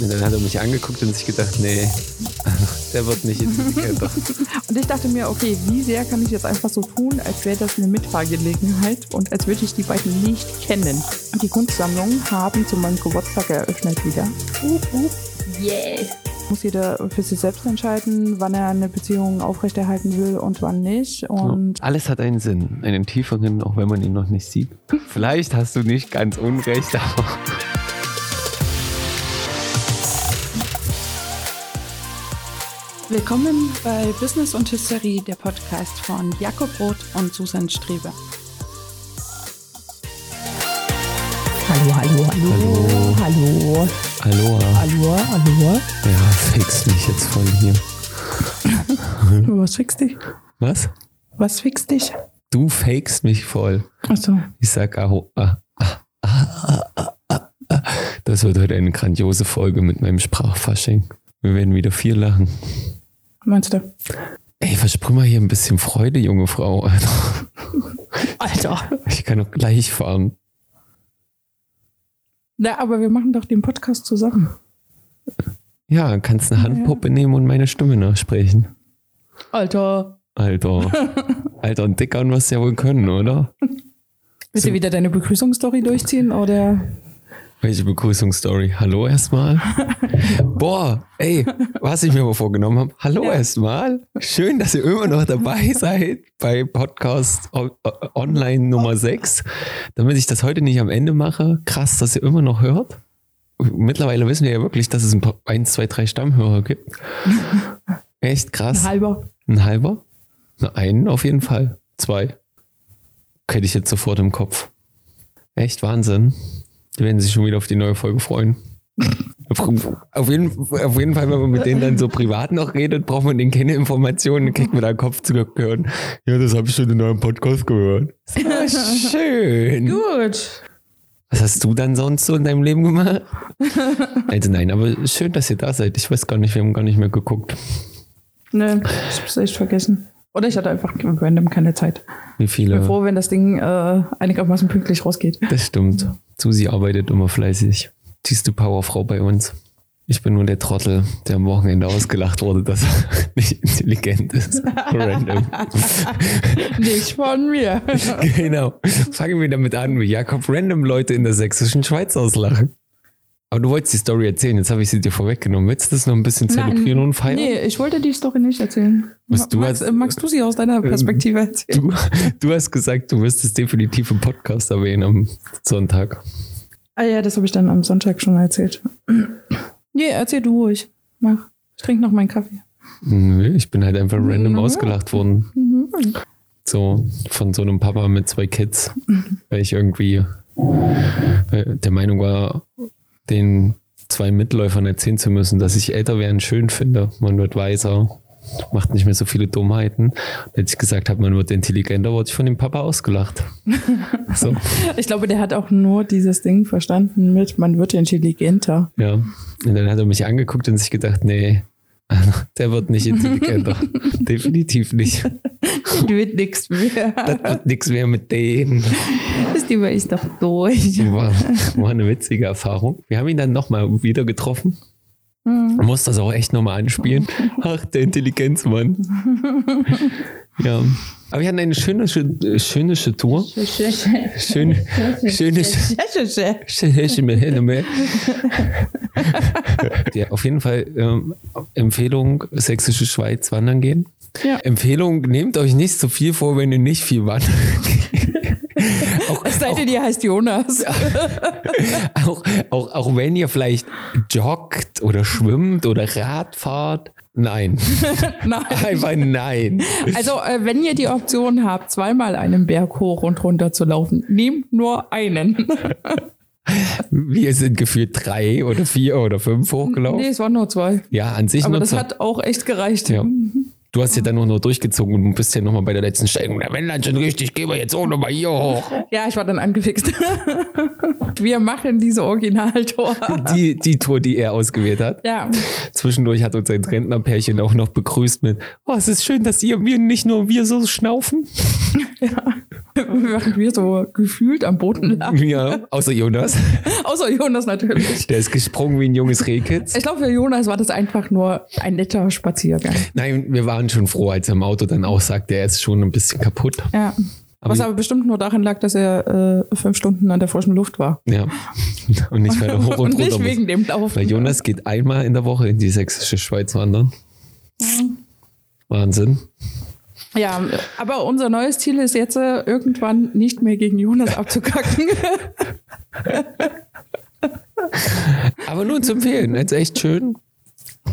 Und dann hat er mich angeguckt und sich gedacht, nee, der wird nicht intelligenter. Und ich dachte mir, okay, wie sehr kann ich jetzt einfach so tun, als wäre das eine Mitfahrgelegenheit und als würde ich die beiden nicht kennen. Und die Kunstsammlung haben zu meinem Geburtstag eröffnet wieder. Uh, uh, yeah. Muss jeder für sich selbst entscheiden, wann er eine Beziehung aufrechterhalten will und wann nicht. Und Alles hat einen Sinn, einen tieferen, auch wenn man ihn noch nicht sieht. Vielleicht hast du nicht ganz unrecht, aber Willkommen bei Business und Hysterie, der Podcast von Jakob Roth und Susan Strebe. Hallo, hallo, hallo, hallo, Aloha. hallo, hallo. Ja, fix mich jetzt voll hier. Was fixt dich? Was? Was fixt dich? Du fakest mich voll. Achso, Ich sag Aho. Ah, ah, ah, ah, ah, ah, ah. Das wird heute eine grandiose Folge mit meinem Sprachfasching. Wir werden wieder viel lachen. meinst du? Ey, versprüh mal hier ein bisschen Freude, junge Frau. Alter. Alter. Ich kann doch gleich fahren. Na, aber wir machen doch den Podcast zusammen. Ja, kannst eine Handpuppe nehmen und meine Stimme nachsprechen. Alter. Alter. Alter, und dickern wirst du ja wohl können, oder? Willst du wieder deine Begrüßungsstory durchziehen oder? Welche Begrüßungsstory? Hallo erstmal. Boah, ey, was ich mir mal vorgenommen habe. Hallo Ja. erstmal. Schön, dass ihr immer noch dabei seid bei Podcast Online Nummer 6. Damit ich das heute nicht am Ende mache. Krass, dass ihr immer noch hört. Mittlerweile wissen wir ja wirklich, dass es ein paar, eins, zwei, drei Stammhörer gibt. Echt Ein krass. halber. Ein halber? Na, einen auf jeden Fall. Zwei. Hätte ich jetzt sofort im Kopf. Echt Wahnsinn. Die werden sich schon wieder auf die neue Folge freuen. Auf jeden, auf jeden Fall, wenn man mit denen dann so privat noch redet, braucht man denen keine Informationen, dann kriegt man da Kopf zurückgehört. Ja, das habe ich schon in eurem Podcast gehört. Ah, schön. Gut. Was hast du dann sonst so in deinem Leben gemacht? Also nein, aber schön, dass ihr da seid. Ich weiß gar nicht, wir haben gar nicht mehr geguckt. Ne, ich hab's echt vergessen. Oder ich hatte einfach random keine Zeit. Wie Ich viele. bin froh, wenn das Ding äh, einigermaßen pünktlich rausgeht. Das stimmt. Susi arbeitet immer fleißig. Die ist die Powerfrau bei uns. Ich bin nur der Trottel, der am Wochenende ausgelacht wurde, dass er nicht intelligent ist. Random. Nicht von mir. genau. Fangen wir damit an, wie Jakob random Leute in der sächsischen Schweiz auslachen. Aber du wolltest die Story erzählen, jetzt habe ich sie dir vorweggenommen. Willst du das noch ein bisschen zelebrieren und feiern? Nee, ich wollte die Story nicht erzählen. Was du magst, hast- Ähm, magst du sie aus deiner Perspektive erzählen? Du, du hast gesagt, du wirst es definitiv im Podcast erwähnen am Sonntag. Ah ja, das habe ich dann am Sonntag schon erzählt. Nee, erzähl du ruhig. Mach. Ich trinke noch meinen Kaffee. Nö, ich bin halt einfach random Mhm. ausgelacht worden. So von so einem Papa mit zwei Kids, weil ich irgendwie äh, der Meinung war, den zwei Mitläufern erzählen zu müssen, dass ich älter werden schön finde. Man wird weiser, macht nicht mehr so viele Dummheiten. Und als ich gesagt habe, man wird intelligenter, wurde ich von dem Papa ausgelacht. So, Ich glaube, der hat auch nur dieses Ding verstanden mit, man wird intelligenter. ja. Und dann hat er mich angeguckt und sich gedacht, nee, der wird nicht intelligenter. Definitiv nicht. Die wird nichts mehr. Das wird nichts mehr mit denen. Das Thema ist doch durch. War, war eine witzige Erfahrung. Wir haben ihn dann nochmal wieder getroffen. Man muss das auch echt nochmal anspielen. Ach, der Intelligenzmann. Ja. Aber wir hatten eine schöne, schöne, schöne Tour. Schön, schöne, schöne, ja, auf jeden Fall ähm, Empfehlung, Sächsische Schweiz wandern gehen. Ja. Empfehlung, nehmt euch nicht so viel vor, wenn ihr nicht viel wandern geht. auch, Es sei denn, ihr heißt Jonas. auch, auch, auch wenn ihr vielleicht joggt oder schwimmt oder Rad fahrt. Nein. Nein. Einfach nein. Also, äh, wenn ihr die Option habt, zweimal einen Berg hoch und runter zu laufen, nehmt nur einen. Wir sind gefühlt drei oder vier oder fünf hochgelaufen. Nee, es waren nur zwei. Ja, an sich Aber nur das zwei. hat auch echt gereicht. Ja. Du hast ja dann nur durchgezogen und bist ja nochmal bei der letzten Steigung. Na, wenn dann schon richtig, gehen wir jetzt auch nochmal hier hoch. Ja, ich war dann angefixt. Wir machen diese Originaltor. Die, die Tour, die er ausgewählt hat. Ja, Zwischendurch hat uns ein Rentnerpärchen auch noch begrüßt mit, oh, es ist schön, dass ihr, wir nicht nur wir so schnaufen. während wir so gefühlt am Boden lagen. Ja, außer Jonas. Außer Jonas natürlich. Der ist gesprungen wie ein junges Rehkitz. Ich glaube, für Jonas war das einfach nur ein netter Spaziergang. Nein, wir waren schon froh, als er im Auto dann auch sagte, er ist schon ein bisschen kaputt. Ja. Aber Was aber bestimmt nur daran lag, dass er äh, fünf Stunden an der frischen Luft war. Ja. Und nicht weiter hoch und, Und nicht runter muss. wegen dem Laufen. Weil Jonas geht einmal in der Woche in die sächsische Schweiz wandern. Wahnsinn. Ja, aber unser neues Ziel ist jetzt äh, irgendwann nicht mehr gegen Jonas abzukacken. Aber nur zu empfehlen. Jetzt echt schön.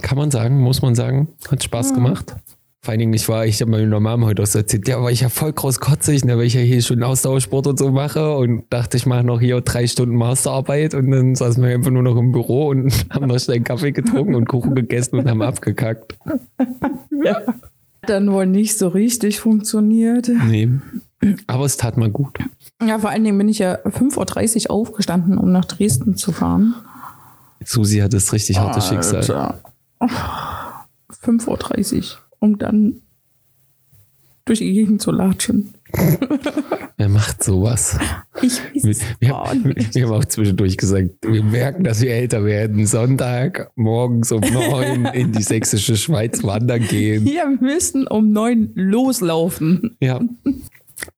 Kann man sagen, muss man sagen. Hat Spaß gemacht. Vor allen Dingen, ich war, ich habe meiner Mama heute auch so erzählt, ja, weil ich ja voll groß kotzig, ne, weil ich ja hier schon Ausdauersport und so mache und dachte, ich mache noch hier drei Stunden Masterarbeit und dann saßen wir einfach nur noch im Büro und haben noch schnell einen Kaffee getrunken und Kuchen gegessen und haben abgekackt. Dann wohl nicht so richtig funktioniert. Nee. Aber es tat mal gut. Ja, vor allen Dingen bin ich ja 5.30 Uhr aufgestanden, um nach Dresden zu fahren. Susi hat das richtig harte Schicksal. Alter. 5.30 Uhr, um dann durch die Gegend zu latschen. Wer macht sowas? Ich Wir, weiß wir, auch nicht. wir haben auch zwischendurch gesagt, wir merken, dass wir älter werden. Sonntag morgens um neun in die sächsische Schweiz wandern gehen. Wir müssen um neun loslaufen. Ja.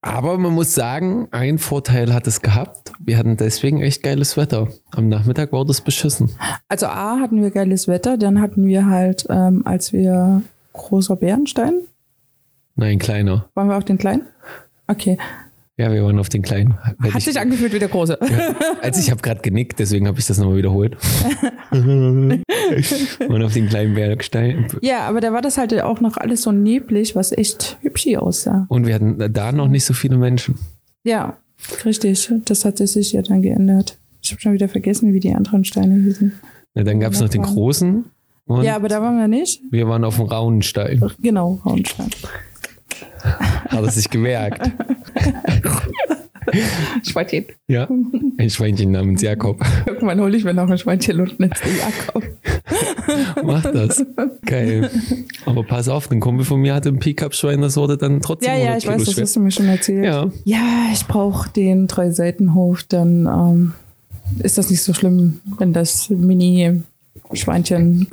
Aber man muss sagen, ein Vorteil hat es gehabt. Wir hatten deswegen echt geiles Wetter. Am Nachmittag war das beschissen. Also A hatten wir geiles Wetter, dann hatten wir halt, ähm, als wir großer Bärenstein, Nein, kleiner. waren wir auf den kleinen? Okay. Ja, wir waren auf den kleinen. Weil Hat ich, sich angefühlt wie der große. also ich habe gerade genickt, deswegen habe ich das nochmal wiederholt. Und auf den kleinen Bergstein. Ja, aber da war das halt auch noch alles so neblig, was echt hübsch aussah. Und wir hatten da noch nicht so viele Menschen. Ja, richtig. Das hat sich ja dann geändert. Ich habe schon wieder vergessen, wie die anderen Steine hießen. Na, dann gab es noch den großen. Und Ja, aber da waren wir nicht. wir waren auf dem Raunenstein. Genau, Raunstein. Hat er sich gemerkt. Schweinchen. Ja. Ein Schweinchen namens Jakob. Irgendwann hole ich mir noch ein Schweinchen und nenn's den Jakob. Mach das. Geil. Aber pass auf, ein Kumpel von mir hatte ein Pickup-Schwein, das wurde dann trotzdem Ja, ja, 100 ich Kilo weiß, das schwer. hast du mir schon erzählt. Ja. Ja, ich brauche den Drei-Seitenhof, dann ähm, ist das nicht so schlimm, wenn das Mini-Schweinchen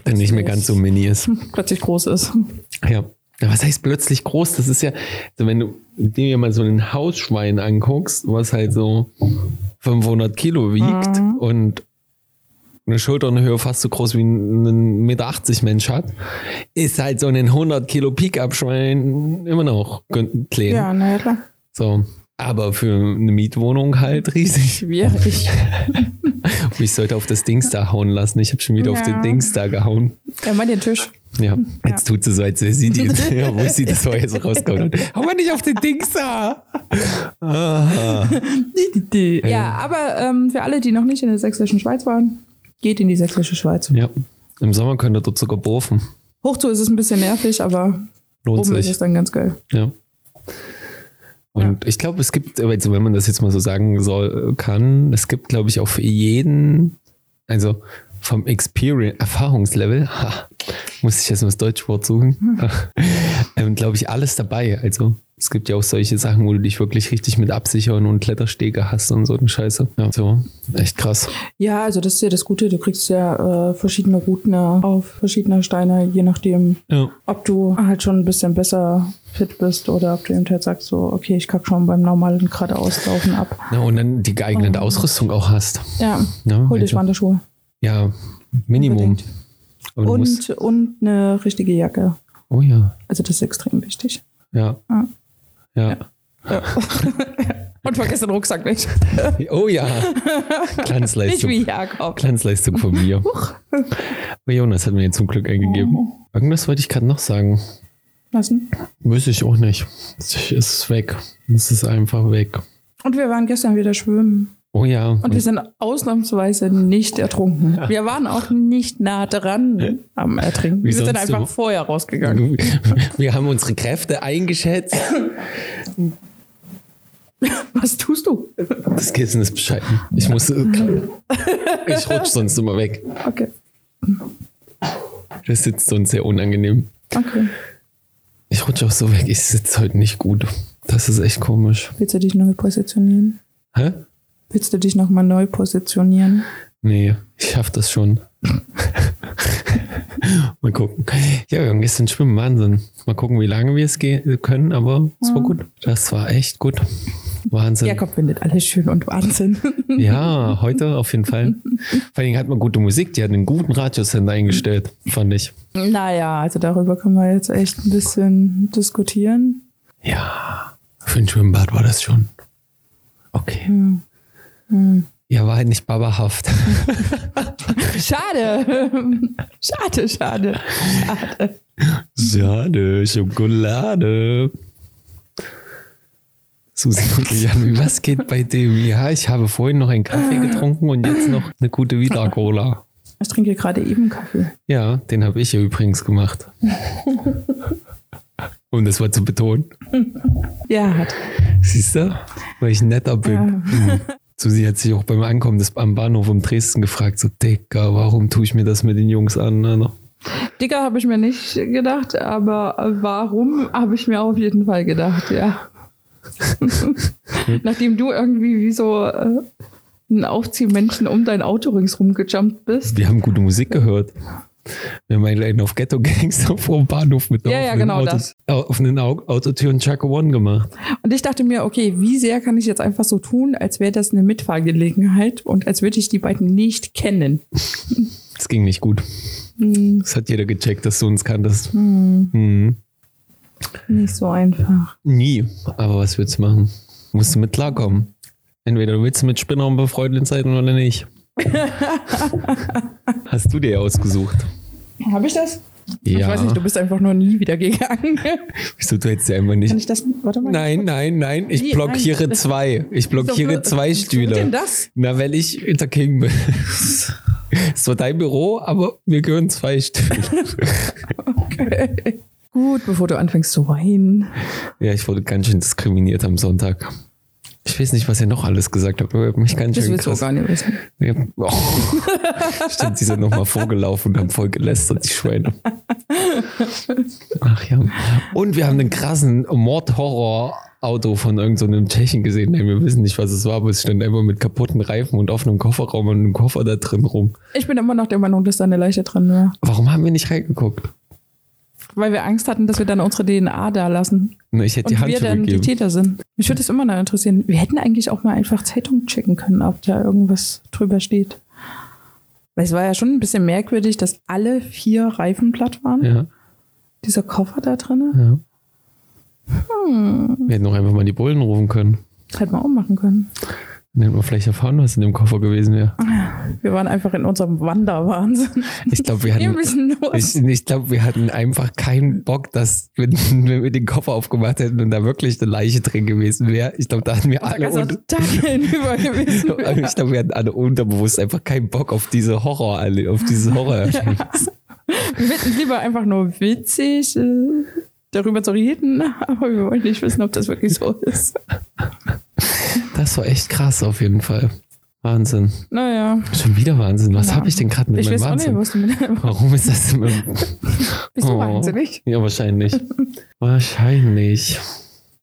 Dann nicht mehr ganz so mini ist. plötzlich groß ist. Ja. Ja, Was heißt plötzlich groß? Das ist ja, also wenn du dir mal so ein Hausschwein anguckst, was halt so 500 Kilo wiegt Mhm. und eine Schulternhöhe fast so groß wie ein 1,80 Meter Mensch hat, ist halt so ein 100 Kilo Pickup-Schwein immer noch klein. Ja, naja, klar. So. Aber für eine Mietwohnung halt riesig. Schwierig. Ich sollte auf das Dings da hauen lassen. Ich habe schon wieder auf Ja. den Dings da gehauen. Ja, mal den Tisch. Ja, jetzt tut sie so, als sie die. Ja, wo sie das vorher so rausgehauen hat. Hau mal nicht auf den Dings da! Ja, aber ähm, für alle, die noch nicht in der sächsischen Schweiz waren, geht in die sächsische Schweiz. Ja, im Sommer könnt ihr dort sogar bofen. Hoch zu ist es ein bisschen nervig, aber Lohnt oben ist sich. es dann ganz geil. Ja. Und ich glaube, es gibt, also wenn man das jetzt mal so sagen soll, kann, es gibt, glaube ich, auch für jeden, also vom Experience, Erfahrungslevel, ha, muss ich jetzt mal das Deutschwort suchen, ähm, glaube ich, alles dabei. Also es gibt ja auch solche Sachen, wo du dich wirklich richtig mit absichern und Kletterstege hast und so eine Scheiße. Ja, so, echt krass. Ja, also das ist ja das Gute. Du kriegst ja äh, verschiedene Routen auf verschiedene Steine, je nachdem, Ja. ob du halt schon ein bisschen besser fit bist oder ob du eben halt sagst, so, okay, ich kack schon beim normalen geradeauslaufen ab. ja und dann die geeignete Ausrüstung auch hast. Ja, Ja, hol dich also, Wanderschuhe. Ja, Minimum. Und, und eine richtige Jacke. oh ja, Also das ist extrem wichtig. ja. Ja. Ja. Und vergiss den Rucksack nicht. Oh ja. Nicht Glanzleistung. wie Jakob. Glanzleistung von mir. Aber Jonas hat mir jetzt zum Glück eingegeben. Irgendwas wollte ich gerade noch sagen. Lassen. Wüsste ich auch nicht. Es ist weg. Es ist einfach weg. Und wir waren gestern wieder schwimmen. Oh ja. Und wir sind ausnahmsweise nicht ertrunken. Wir waren auch nicht nah dran am Ertrinken. Wie wir sind einfach immer. vorher rausgegangen. Wir haben unsere Kräfte eingeschätzt. Was tust du? Das Kissen ist bescheiden. Ich muss. Ich rutsch sonst immer weg. Okay. Das sitzt sonst sehr unangenehm. Okay. Ich rutsche auch so weg. Ich sitze heute nicht gut. Das ist echt komisch. Willst du dich neu positionieren? Hä? Willst du dich nochmal neu positionieren? Nee, ich schaff das schon. Mal gucken. Ja, wir haben gestern schwimmen, Wahnsinn. Mal gucken, wie lange wir es gehen können, aber es war gut. Das war echt gut. Wahnsinn. Jakob findet alles schön und Wahnsinn. Ja, heute auf jeden Fall. Vor allem hat man gute Musik, die hat einen guten Radiosender eingestellt, fand ich. naja, also darüber können wir jetzt echt ein bisschen diskutieren. Ja, für ein Schwimmbad war das schon. Okay. Ja, war halt nicht babahaft. Schade. schade, schade. Schade. Schade, Schokolade. Susi guckt mich an, wie was geht bei dem? Ja, ich habe vorhin noch einen Kaffee getrunken und jetzt noch eine gute Vita-Cola. Ich trinke gerade eben Kaffee. Ja, den habe ich ja übrigens gemacht. Um das mal zu betonen. Ja, hat. Siehst du? Weil ich netter bin. Ja. Mhm. Susi hat sich auch beim Ankommen des, am Bahnhof um Dresden gefragt, so Dicker, warum tue ich mir das mit den Jungs an? Alter? Dicker habe ich mir nicht gedacht, aber warum habe ich mir auf jeden Fall gedacht, ja. Nachdem du irgendwie wie so äh, ein Aufziehmännchen um dein Auto ringsrum gejumpt bist. Wir haben gute Musik gehört. Wir haben einen auf Ghetto Gangster vor dem Bahnhof mit Ja, ja, genau Auto, das. offenen Au- Autotür und Chaka One gemacht. Und ich dachte mir, okay, wie sehr kann ich jetzt einfach so tun, als wäre das eine Mitfahrgelegenheit und als würde ich die beiden nicht kennen. Das ging nicht gut. Hm, Das hat jeder gecheckt, dass du uns kanntest. Mhm. Nicht so einfach. Nie. Aber was willst du machen? Musst du mit klarkommen. Entweder du willst mit Spinnern befreundet sein oder nicht. Hast du dir ausgesucht? Habe ich das? Ja. Ich weiß nicht, du bist einfach nur nie wieder gegangen. Wieso du hättest ja einfach nicht. Kann ich das? Warte mal. Nein, nein, nein. Ich Wie? blockiere Nein, zwei. Ich blockiere Wieso- zwei Stühle. denn das? Na, weil ich Inter King bin. Es war dein Büro, aber mir gehören zwei Stühle. Okay. Gut, bevor du anfängst zu weinen. Ja, ich wurde ganz schön diskriminiert am Sonntag. Ich weiß nicht, was ihr noch alles gesagt habt, aber mich ganz Das schön krass. gar nicht wissen. Ja. Oh. Stimmt, sie sind nochmal vorgelaufen und haben voll gelästert, die Schweine. Ach ja. Und wir haben einen krassen Mord-Horror-Auto von irgendeinem so Tschechen gesehen. Nein, wir wissen nicht, was es war, aber es stand einfach mit kaputten Reifen und offenem Kofferraum und einem Koffer da drin rum. Ich bin immer noch der Meinung, dass da eine Leiche drin war. Warum haben wir nicht reingeguckt? Weil wir Angst hatten, dass wir dann unsere DNA da lassen. Na, Ich hätte Und die wir dann die gegeben. Täter sind. Mich würde das immer noch interessieren. Wir hätten eigentlich auch mal einfach Zeitung checken können, ob da irgendwas drüber steht. Weil es war ja schon ein bisschen merkwürdig, dass alle vier Reifen platt waren. Ja, Dieser Koffer da drin. ja. Hm. Wir hätten auch einfach mal die Bullen rufen können. Hätten wir auch machen können. Hätten wir vielleicht erfahren, was in dem Koffer gewesen wäre. Wir waren einfach in unserem Wanderwahnsinn. Ich glaube, wir Wir hatten. los. Ich, ich glaube, wir hatten einfach keinen Bock, dass, wenn, wenn wir den Koffer aufgemacht hätten und da wirklich eine Leiche drin gewesen wäre. Ich glaube, da hatten wir alle Also hinüber gewesen. ich glaube, wir hatten alle unterbewusst einfach keinen Bock auf diese Horror, auf dieses Horror. Wir finden es lieber einfach nur witzig, äh, darüber zu reden, aber wir wollen nicht wissen, ob das wirklich so ist. Das war echt krass auf jeden Fall. Wahnsinn. Naja, Schon wieder Wahnsinn. Was Ja. habe ich denn gerade mit ich meinem nicht, Wahnsinn? du mit Warum ist das immer? Bist du Oh. wahnsinnig? Ja, wahrscheinlich. wahrscheinlich.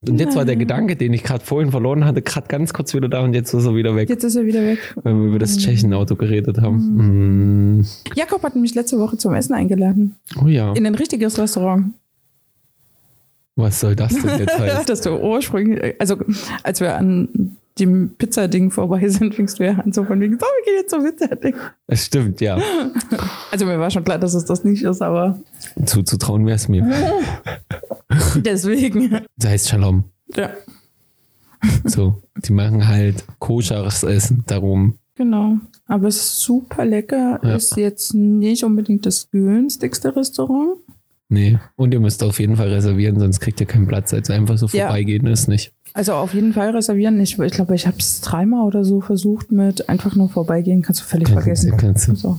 Und jetzt war der Gedanke, den ich gerade vorhin verloren hatte, gerade ganz kurz wieder da und jetzt ist er wieder weg, Jetzt ist er wieder weg. weil wir über das Tschechenauto geredet haben. Mm. Jakob hat mich letzte Woche zum Essen eingeladen. Oh ja, In ein richtiges Restaurant. Was soll das denn jetzt heißen? Das du ursprünglich, also als wir an dem Pizzading vorbei sind, fingst du ja an so von wegen, so, wir gehen jetzt zum Pizzading. Es stimmt, ja. Also mir war schon klar, dass es das nicht ist, aber Zuzutrauen wäre es mir. deswegen. Das heißt Shalom. Ja, So, die machen halt koscheres Essen darum. genau. Aber es ist super lecker. Ja. Ist jetzt nicht unbedingt das günstigste Restaurant. Nee. Und ihr müsst auf jeden Fall reservieren, sonst kriegt ihr keinen Platz. Also einfach so Ja. vorbeigehen ist nicht. Also auf jeden Fall reservieren. Ich, ich glaube, ich habe es dreimal oder so versucht mit einfach nur vorbeigehen. Kannst du völlig Kannst du- vergessen. kannst du. So,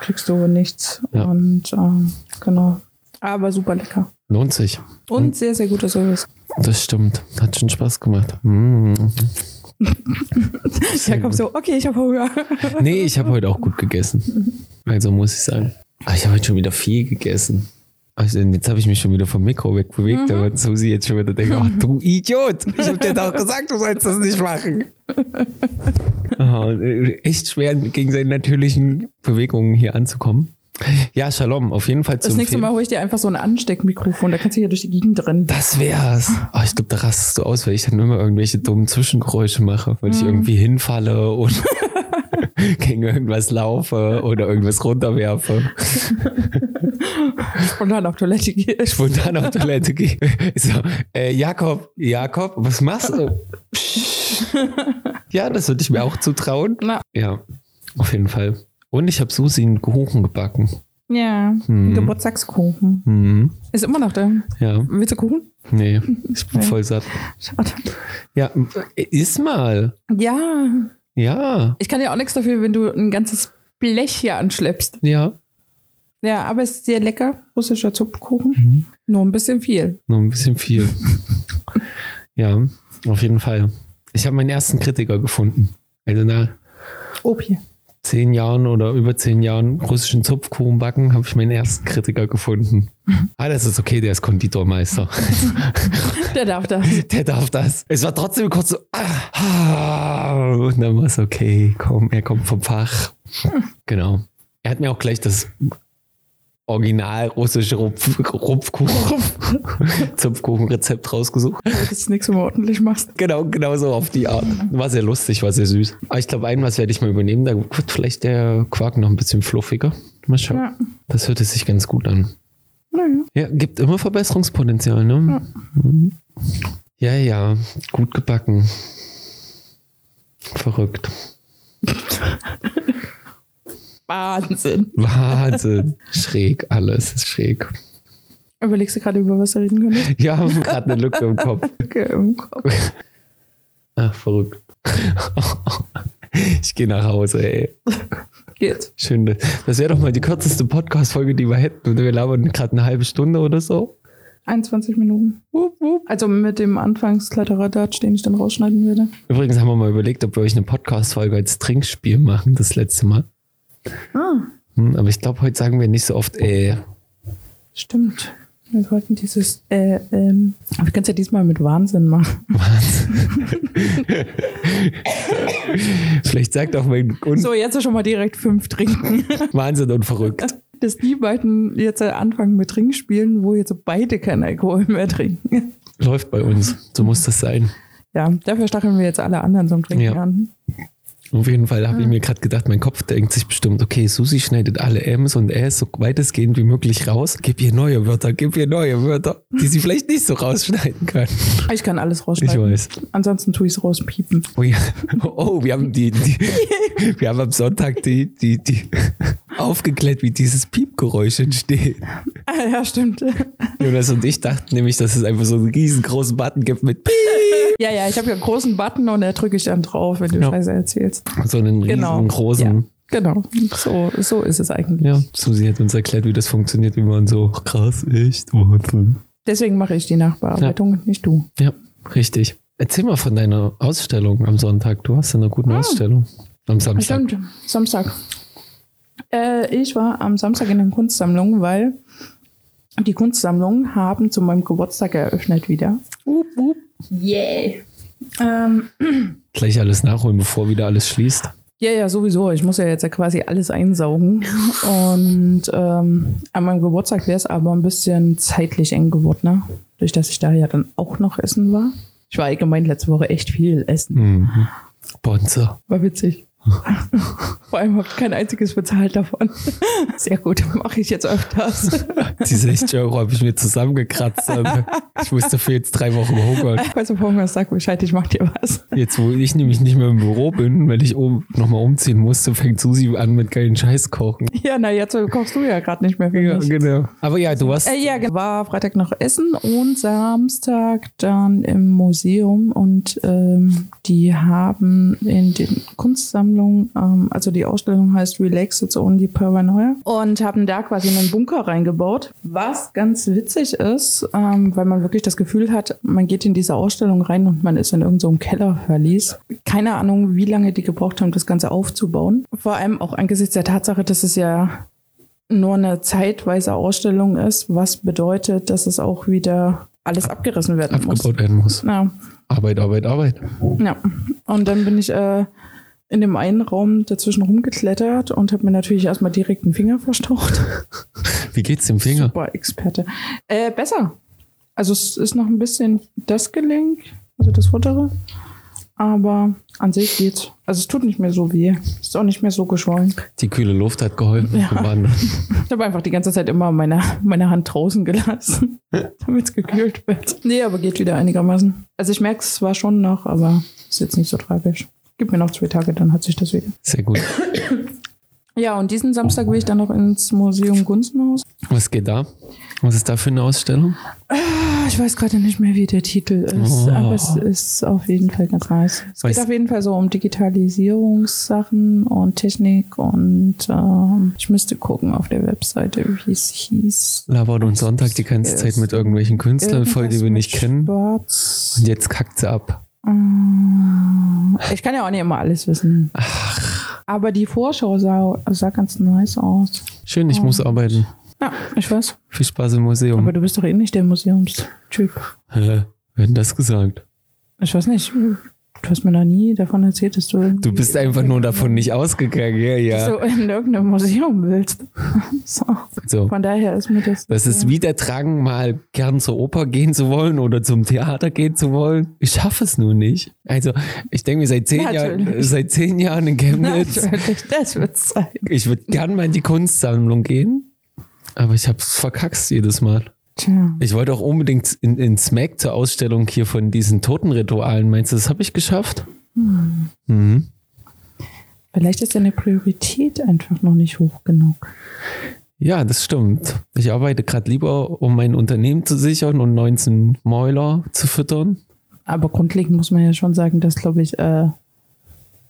kriegst du nichts. Ja. Und ähm, genau. Aber super lecker. Lohnt sich. Und sehr, sehr guter Service. Das stimmt. Hat schon Spaß gemacht. Mm. Jakob so, okay, ich habe Hunger. Nee, ich habe heute auch gut gegessen. Also muss ich sagen. Aber ich habe heute schon wieder viel gegessen. Also jetzt habe ich mich schon wieder vom Mikro wegbewegt, Mhm. aber Susi jetzt schon wieder denkt, ach du Idiot, ich habe dir doch gesagt, du sollst das nicht machen. Äh, echt schwer, gegen seine natürlichen Bewegungen hier anzukommen. Ja, Shalom, auf jeden Fall zu Das nächste. Mal hole ich dir einfach so ein Ansteckmikrofon, da kannst du hier durch die Gegend rennen. Das wär's. Oh, ich glaube, da rastest du aus, weil ich dann immer irgendwelche dummen Zwischengeräusche mache, weil ich Mhm. irgendwie hinfalle und gegen irgendwas laufe oder irgendwas runterwerfe. Spontan auf Toilette gehe. Spontan auf Toilette gehe. So, äh, Jakob, Jakob, was machst du? ja, das würde ich mir auch zutrauen. Na, Ja, auf jeden Fall. Und ich habe Susi einen Kuchen gebacken. ja, Mhm. Geburtstagskuchen. Mhm. Ist immer noch da. Ja, Willst du Kuchen? nee, ich bin voll satt. Schade. Ja, äh, iss mal. Ja, Ja, ich kann ja auch nichts dafür, wenn du ein ganzes Blech hier anschleppst. ja. Ja, aber es ist sehr lecker. Russischer Zupfkuchen. Mhm. Nur ein bisschen viel. Nur ein bisschen viel. ja, auf jeden Fall. Ich habe meinen ersten Kritiker gefunden. Also nach Opi. Zehn Jahren oder über zehn Jahren russischen Zupfkuchen backen, habe ich meinen ersten Kritiker gefunden. Ah, das ist okay, der ist Konditormeister. Der darf das. Der darf das. Es war trotzdem kurz so, ah, ah, und dann war es okay, komm, er kommt vom Fach. Genau. Er hat mir auch gleich das original russische Rupf, Rupfkuchen, Zupfkuchenrezept rausgesucht. Wenn du das nächste Mal ordentlich machst. Genau, genau so auf die Art. War sehr lustig, war sehr süß. Aber ich glaube, ein was werde ich mal übernehmen. Da wird vielleicht der Quark noch ein bisschen fluffiger. Mal schauen. Ja. Das hört sich ganz gut an. Naja. Ja, gibt immer Verbesserungspotenzial, ne? Mhm. Ja, ja, gut gebacken. Verrückt. Wahnsinn. Wahnsinn. schräg, alles ist schräg. Überlegst du gerade, über was du reden könntest? Ja, gerade eine Lücke im Kopf. Okay, im Kopf. Ach, verrückt. Ich gehe nach Hause, ey. Geht. Schön. Das wäre doch mal die kürzeste Podcast-Folge, die wir hätten. Wir labern gerade eine halbe Stunde oder so. 21 Minuten. Wupp, wupp. Also mit dem Anfangskletteradatsch, den ich dann rausschneiden würde. Übrigens haben wir mal überlegt, ob wir euch eine Podcast-Folge als Trinkspiel machen, das letzte Mal. Ah, aber ich glaube, heute sagen wir nicht so oft, äh, stimmt. Wir wollten dieses, äh, ähm, aber wir können es ja diesmal mit Wahnsinn machen. was? Vielleicht sagt auch mein Un So, jetzt schon mal direkt fünf trinken. Wahnsinn und verrückt. Dass die beiden jetzt anfangen mit Trinkspielen, wo jetzt beide keinen Alkohol mehr trinken. Läuft bei uns. So muss das sein. Ja, dafür stacheln wir jetzt alle anderen zum Trinken Ja. an. Auf jeden Fall habe ich mir gerade gedacht, mein Kopf denkt sich bestimmt, okay, Susi schneidet alle M's und Äs so weitestgehend wie möglich raus. Gib ihr neue Wörter, gib ihr neue Wörter, die sie vielleicht nicht so rausschneiden kann. Ich kann alles Ich rausschneiden. weiß. Ansonsten tue ich es rauspiepen. Oh, ja. oh wir haben die, die wir haben am Sonntag die, die, die aufgeklärt, wie dieses Piepgeräusch entsteht. Ah, ja, stimmt. Jonas und ich dachten nämlich, dass es einfach so einen riesengroßen Button gibt mit Piep. Ja, ja, ich habe ja einen großen Button und da drücke ich dann drauf, wenn du Ja. Scheiße erzählst. So einen Genau. riesengroßen. Ja, genau. So, so ist es eigentlich. Ja, Susi hat uns erklärt, wie das funktioniert, wie man so krass, echt, Wahnsinn. Deswegen mache ich die Nachbearbeitung und nicht du. Ja, richtig. Erzähl mal von deiner Ausstellung am Sonntag. Du hast ja eine gute Ah. Ausstellung. Am Samstag. Stimmt, Samstag. Äh, ich war am Samstag in der Kunstsammlung, weil die Kunstsammlungen haben zu meinem Geburtstag eröffnet wieder. Wup, wup. Yeah. Ähm, Gleich alles nachholen, bevor wieder alles schließt. ja, ja, sowieso. Ich muss ja jetzt ja quasi alles einsaugen. Und ähm, an meinem Geburtstag wäre es aber ein bisschen zeitlich eng geworden, ne? Durch dass ich da ja dann auch noch essen war. Ich war allgemein letzte Woche echt viel essen. Mhm. Bonze. War witzig. Vor allem habe ich kein einziges bezahlt davon. Sehr gut, mache ich jetzt öfters. Die 60 Euro habe ich mir zusammengekratzt. Ich muss dafür jetzt drei Wochen hungern. Falls du vorher sag Bescheid, ich mach dir was. Jetzt, wo ich nämlich nicht mehr im Büro bin, weil ich um, nochmal umziehen musste, fängt Susi an mit geilen Scheiß kochen. Ja, na, jetzt kochst du ja gerade nicht mehr für Ja, mich. genau. Aber ja, du warst. Äh, ja, genau. war Freitag noch Essen und Samstag dann im Museum und ähm, die haben in den Kunstsammlungen, ähm, also die Ausstellung heißt Relax It's Only Paranoia und haben da quasi einen Bunker reingebaut, was ganz witzig ist, ähm, weil man wirklich das Gefühl hat, man geht in diese Ausstellung rein und man ist in irgendeinem so Kellerverlies. Keine Ahnung, wie lange die gebraucht haben, das Ganze aufzubauen. Vor allem auch angesichts der Tatsache, dass es ja nur eine zeitweise Ausstellung ist, was bedeutet, dass es auch wieder alles abgerissen werden muss. Abgebaut werden muss. Ja, Arbeit, Arbeit, Arbeit. ja. Und dann bin ich äh, in dem einen Raum dazwischen rumgeklettert und habe mir natürlich erstmal direkt den Finger verstaucht. Wie geht's dem Finger? Super Experte. Äh, besser. Also es ist noch ein bisschen das Gelenk, also das vordere. Aber an sich geht's. Also es tut nicht mehr so weh. Ist auch nicht mehr so geschwollen. Die kühle Luft hat geholfen Ja. Ich habe einfach die ganze Zeit immer meine, meine Hand draußen gelassen, damit es gekühlt wird. Nee, aber geht wieder einigermaßen. Also ich merke es zwar schon noch, aber ist jetzt nicht so tragisch. Gib mir noch zwei Tage, dann hat sich das wieder. Sehr gut. Ja, und diesen Samstag will ich dann noch ins Museum Gunzenhaus. Was geht da? Was ist da für eine Ausstellung? Ah, Ich weiß gerade nicht mehr, wie der Titel ist, Oh. aber es ist auf jeden Fall ganz nice. Es Weiß- geht auf jeden Fall so um Digitalisierungssachen und Technik und ähm, ich müsste gucken auf der Webseite, wie es hieß. Labert und Sonntag die ganze Zeit mit irgendwelchen Künstlern voll, die wir nicht kennen. Schwarz. Und jetzt kackt sie ab. Mm, Ich kann ja auch nicht immer alles wissen. Aber die Vorschau sah, sah ganz nice aus. Schön, ich Oh. muss arbeiten. Ja, ich weiß. Viel Spaß im Museum. Aber du bist doch eh nicht der Museumstyp. Hä? Wer hat das gesagt? Ich weiß nicht. Du hast mir noch nie davon erzählt, dass du. Du bist einfach nur davon nicht ausgegangen. Ja, dass ja. du in irgendeinem Museum willst. So. So. Von daher ist mir das. Das ist wie der Drang, mal gern zur Oper gehen zu wollen oder zum Theater gehen zu wollen. Ich schaffe es nur nicht. Also, ich denke mir seit zehn, Jahren, Natürlich. seit zehn Jahren in Chemnitz, Natürlich, das wird sein. ich würde gern mal in die Kunstsammlung gehen, aber ich habe es verkackst jedes Mal. Tja. Ich wollte auch unbedingt in, in Smack zur Ausstellung hier von diesen Totenritualen. Meinst du, das habe ich geschafft? Mhm. Vielleicht ist deine Priorität einfach noch nicht hoch genug. Ja, das stimmt. Ich arbeite gerade lieber, um mein Unternehmen zu sichern und 19 Mäuler zu füttern. Aber grundlegend muss man ja schon sagen, dass, glaube ich, äh,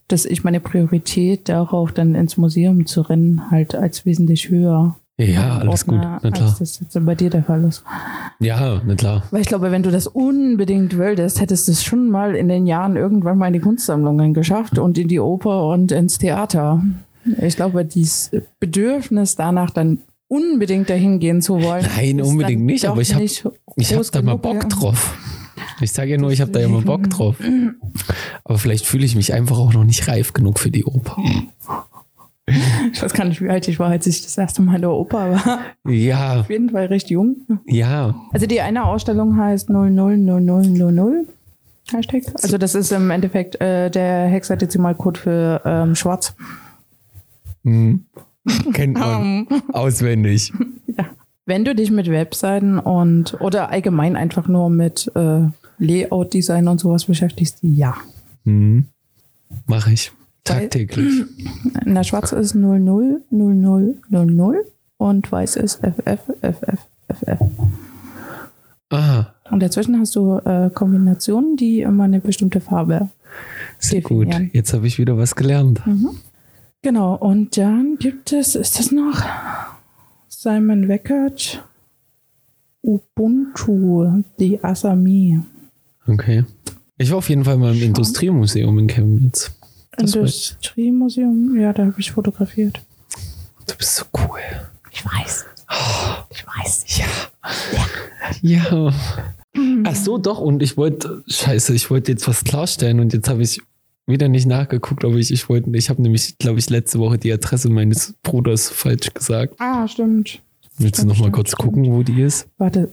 dass ich meine Priorität darauf, dann ins Museum zu rennen, halt als wesentlich höher. Ja, alles gut. ordne, Na klar. Als das jetzt bei dir der Fall ist. Ja, na klar. Weil ich glaube, wenn du das unbedingt wolltest, hättest du es schon mal in den Jahren irgendwann mal in die Kunstsammlungen geschafft und in die Oper und ins Theater. Ich glaube, dieses Bedürfnis danach dann unbedingt dahin gehen zu wollen. Nein, unbedingt nicht, aber ich hab- habe groß da mal Bock ja. drauf. Ich sage ja nur, ich habe da immer Bock drauf. Aber vielleicht fühle ich mich einfach auch noch nicht reif genug für die Oper. Ich weiß gar nicht, wie alt ich war, als ich das erste Mal in der Oper war. Ja, Auf jeden Fall recht jung. ja. Also die eine Ausstellung heißt 000000 Hashtag. Also das ist im Endeffekt äh, der Hexadezimalcode für ähm, Schwarz. Hm. Kennt man auswendig. Wenn du dich mit Webseiten und oder allgemein einfach nur mit äh, Layout-Design und sowas beschäftigst, ja. Hm. Mache ich. Tagtäglich. Na, schwarz ist 00, 00, 00 und weiß ist FF, FF, FF. Ah, Und dazwischen hast du äh, Kombinationen, die immer eine bestimmte Farbe. sehr gut. Definieren. Jetzt habe ich wieder was gelernt. Genau, und dann gibt es, ist das noch Simon Weckert, Ubuntu, die Asami. Okay. Ich war auf jeden Fall mal im Industriemuseum in Chemnitz. Industriemuseum, ja, da habe ich fotografiert. Du bist so cool. Ich weiß. Ich weiß. Ja. Ach so, doch. Und ich wollte, scheiße, ich wollte jetzt was klarstellen und jetzt habe ich wieder nicht nachgeguckt, ob ich, ich wollte, ich habe nämlich, glaube ich, letzte Woche die Adresse meines Bruders falsch gesagt. Ah, stimmt. Willst du Stimmt, noch mal stimmt, kurz stimmt. gucken, wo die ist? Warte.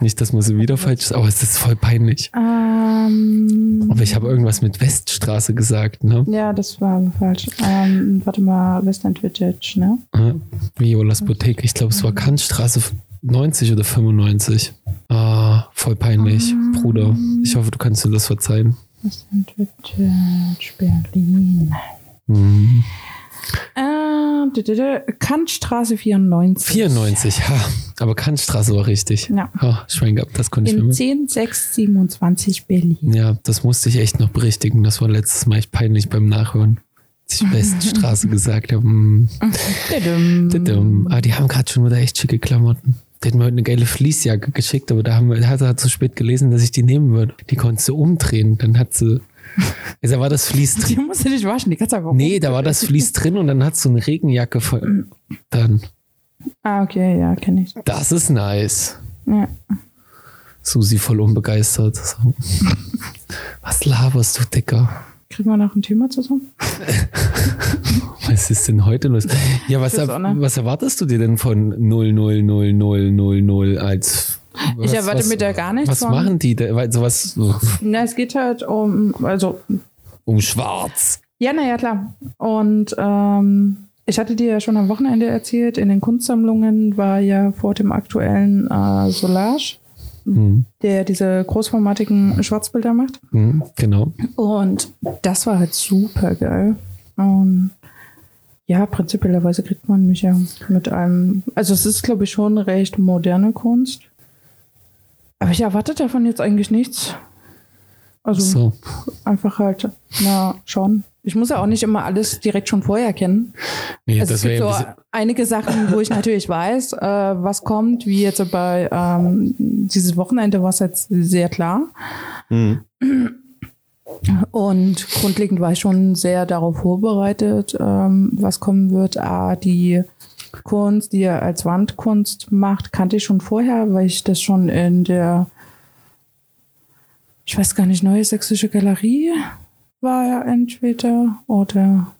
Nicht, dass man sie wieder falsch ist, aber es ist voll peinlich. Ähm, Aber ich habe irgendwas mit Weststraße gesagt, ne? ja, das war falsch. Ähm, warte mal, Westend Village, ne? Ja, Violas Bothek. Ich glaube, es war Kantstraße 90 oder 95. Ah, voll peinlich, Bruder. Ich hoffe, du kannst dir das verzeihen. Westend Village, Berlin. Mhm. Äh, d- Kantstraße 94. 94, ha. Aber Kantstraße war richtig. Ja. Ha, Schwein gehabt, das konnte ich mir In mit. 10627 Berlin. Ja, das musste ich echt noch berichtigen. Das war letztes Mal echt peinlich beim Nachhören. Als ich Weststraße gesagt habe. mm. Aber die haben gerade schon wieder echt schicke Klamotten. Der hat mir heute eine geile Fließjacke geschickt, aber da haben wir, hat er zu spät gelesen, dass ich die nehmen würde. Die konntest du umdrehen. Dann hat sie. Also da war das Vlies drin. Die musst du nicht waschen, die kannst du einfach Nee, da war das Vlies drin und dann hat so eine Regenjacke voll. Dann. Ah, okay, ja, kenne ich. Das ist nice. Ja. Susi voll unbegeistert. So. Was laberst du, Dicker? Kriegen wir noch ein Thema zusammen? Was ist denn heute los? Ja, was, was erwartest du dir denn von 00000 als. Was, Ich erwarte was, mir da gar nichts Was von. machen die da? Weil sowas Na, es geht halt um, also, um Schwarz. ja, naja, klar. Und ähm, ich hatte dir ja schon am Wochenende erzählt, in den Kunstsammlungen war ja vor dem aktuellen äh, Solage, Hm, der diese großformatigen Schwarzbilder macht. hm, genau. Und das war halt super geil. Und ja, prinzipiellerweise kriegt man mich ja mit einem. Also, es ist, glaube ich, schon recht moderne Kunst. Aber ich erwarte davon jetzt eigentlich nichts. Also, So. einfach halt, na, schon. Ich muss ja auch nicht immer alles direkt schon vorher kennen. Nee, Also das es gibt so einige Sachen, wo ich natürlich weiß, äh, was kommt, wie jetzt bei ähm, dieses Wochenende war es jetzt sehr klar. Hm. Und grundlegend war ich schon sehr darauf vorbereitet, ähm, was kommen wird. Ah, die Kunst, die er als Wandkunst macht, kannte ich schon vorher, weil ich das schon in der, ich weiß gar nicht, Neue Sächsische Galerie war er entweder oder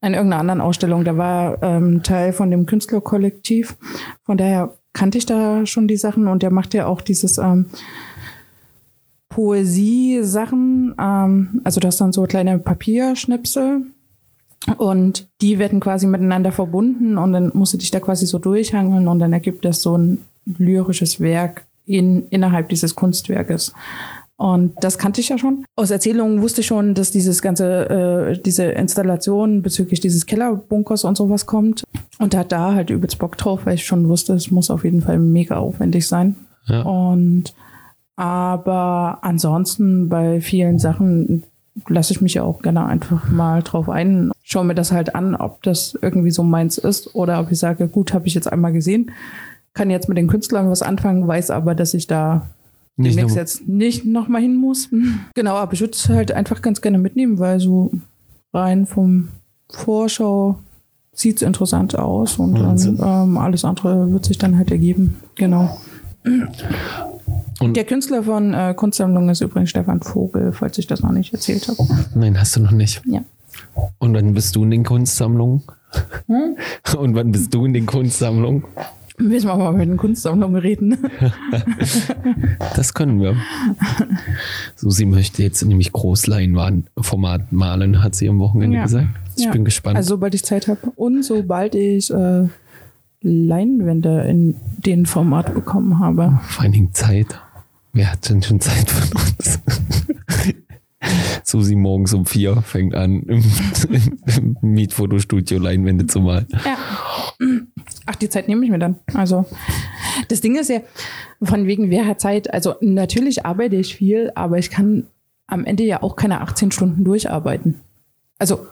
in irgendeiner anderen Ausstellung. Da war ähm, Teil von dem Künstlerkollektiv. Von daher kannte ich da schon die Sachen und der macht ja auch dieses ähm, Poesie-Sachen. Ähm, also das sind so kleine Papierschnipsel und die werden quasi miteinander verbunden und dann musst du dich da quasi so durchhangeln und dann ergibt das so ein lyrisches Werk in, innerhalb dieses Kunstwerkes. Und das kannte ich ja schon. Aus Erzählungen wusste ich schon, dass dieses ganze, äh, diese Installation bezüglich dieses Kellerbunkers und sowas kommt. Und hat da halt übelst Bock drauf, weil ich schon wusste, es muss auf jeden Fall mega aufwendig sein. Ja. Und aber ansonsten bei vielen Sachen lasse ich mich ja auch gerne einfach mal drauf ein. Schau mir das halt an, ob das irgendwie so meins ist oder ob ich sage, gut, habe ich jetzt einmal gesehen, kann jetzt mit den Künstlern was anfangen, weiß aber, dass ich da Nicht demnächst jetzt nicht nochmal hin muss. Genau, aber ich würde es halt einfach ganz gerne mitnehmen, weil so rein vom Vorschau sieht es interessant aus und dann, ähm, alles andere wird sich dann halt ergeben. Genau. Und- Der Künstler von äh, Kunstsammlung ist übrigens Stefan Vogel, falls ich das noch nicht erzählt habe. Nein, hast du noch nicht. Ja. Und wann bist du in den Kunstsammlungen? Hm? Und wann bist du in den Kunstsammlungen? Müssen wir mal mit den Kunstsammlungen reden. Das können wir. Susi möchte jetzt nämlich Großleinwandformat malen, hat sie am Wochenende Ja. gesagt. Ich Ja. bin gespannt. Also sobald ich Zeit habe und sobald ich äh, Leinwände in dem Format bekommen habe. Vor allen Dingen Zeit. Wer hat denn schon Zeit von uns? Susi morgens um vier fängt an, im, im Mietfotostudio Leinwände zu malen. Ja. Ach, die Zeit nehme ich mir dann. Also, das Ding ist ja, von wegen, wer hat Zeit? Also, natürlich arbeite ich viel, aber ich kann am Ende ja auch keine 18 Stunden durcharbeiten. Also,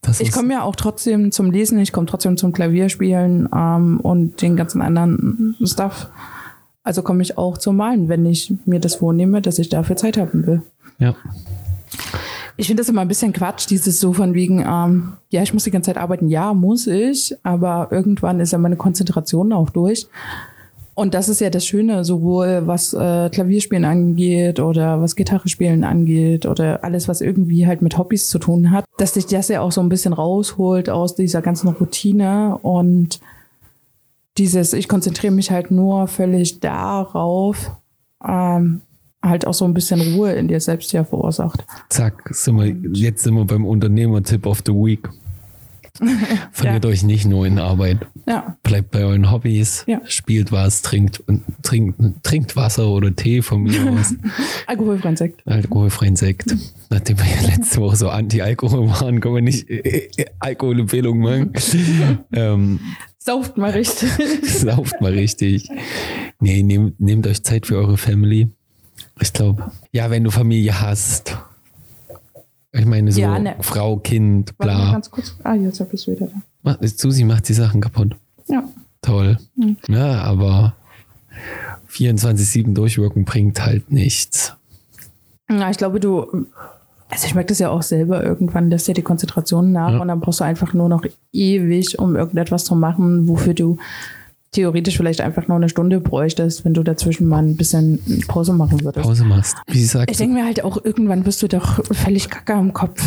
Das ich komme ja auch trotzdem zum Lesen, ich komme trotzdem zum Klavierspielen ähm, und den ganzen anderen Stuff. Also komme ich auch zum Malen, wenn ich mir das vornehme, dass ich dafür Zeit haben will. ja. Ich finde das immer ein bisschen Quatsch, dieses so von wegen, ähm, ja, ich muss die ganze Zeit arbeiten. Ja, muss ich, aber irgendwann ist ja meine Konzentration auch durch. Und das ist ja das Schöne, sowohl was äh, Klavierspielen angeht oder was Gitarre spielen angeht oder alles, was irgendwie halt mit Hobbys zu tun hat, dass dich das ja auch so ein bisschen rausholt aus dieser ganzen Routine und dieses, ich konzentriere mich halt nur völlig darauf, ähm, halt auch so ein bisschen Ruhe in dir selbst ja verursacht. Zack, sind wir, jetzt sind wir beim Unternehmer-Tipp of the Week. Verliert Ja. euch nicht nur in Arbeit. Ja, Bleibt bei euren Hobbys, Ja. spielt was, trinkt, trinkt, trinkt Wasser oder Tee von mir aus. alkoholfreien Sekt. Alkoholfreien Sekt. Nachdem wir ja letzte Woche so anti-Alkohol waren, können wir nicht äh, äh, Alkoholempfehlung machen. ähm, Sauft mal richtig. sauft mal richtig. Nee, nehmt, nehmt euch Zeit für eure Family. Ich glaube, ja, wenn du Familie hast. Ich meine, so Ja, ne. Frau, Kind, Warte mal bla. ganz kurz. Ah, jetzt bist du wieder da. Susi macht die Sachen kaputt. Ja. Toll. Hm. Ja, aber 24-7 durchwirken bringt halt nichts. Ja, ich glaube, du Also ich merke das ja auch selber irgendwann, lässt dir die Konzentration nach Ja. und dann brauchst du einfach nur noch ewig, um irgendetwas zu machen, wofür du theoretisch vielleicht einfach nur eine Stunde bräuchtest, wenn du dazwischen mal ein bisschen Pause machen würdest. Pause machst. Wie sagst Ich du? denke mir halt auch, irgendwann bist du doch völlig kacke am Kopf.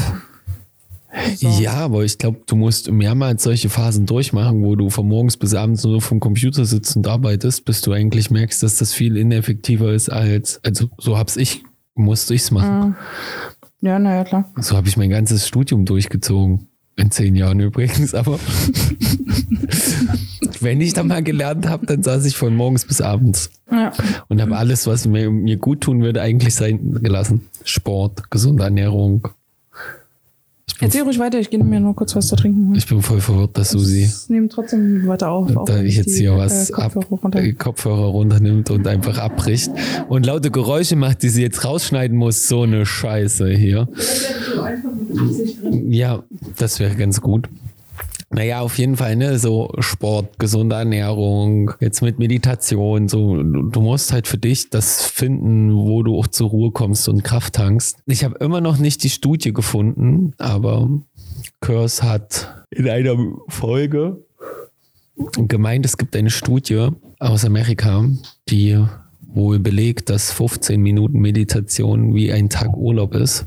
So. Ja, aber ich glaube, du musst mehrmals solche Phasen durchmachen, wo du von morgens bis abends nur vom Computer sitzt und arbeitest, bis du eigentlich merkst, dass das viel ineffektiver ist als, also so hab's ich, musste ich's machen. Ja, naja, klar. So habe ich mein ganzes Studium durchgezogen. In zehn Jahren übrigens, aber wenn ich dann mal gelernt habe, dann saß ich von morgens bis abends Ja. und habe alles, was mir, mir gut tun würde, eigentlich sein gelassen. Sport, gesunde Ernährung. Erzähl ruhig weiter, ich gehe mir nur kurz was zu trinken. ich bin voll verwirrt, dass Susi Ich nehme trotzdem weiter auf. da ich jetzt die, hier was äh, ab, Kopfhörer runter- äh, Kopfhörer runternimmt und einfach abbricht und laute Geräusche macht, die sie jetzt rausschneiden muss. So eine Scheiße hier. Ja, das wäre ganz gut. Naja, auf jeden Fall, ne, so Sport, gesunde Ernährung, jetzt mit Meditation, so, du musst halt für dich das finden, wo du auch zur Ruhe kommst und Kraft tankst. Ich habe immer noch nicht die Studie gefunden, aber Kurs hat in einer Folge gemeint, es gibt eine Studie aus Amerika, die wohl belegt, dass 15 Minuten Meditation wie ein Tag Urlaub ist.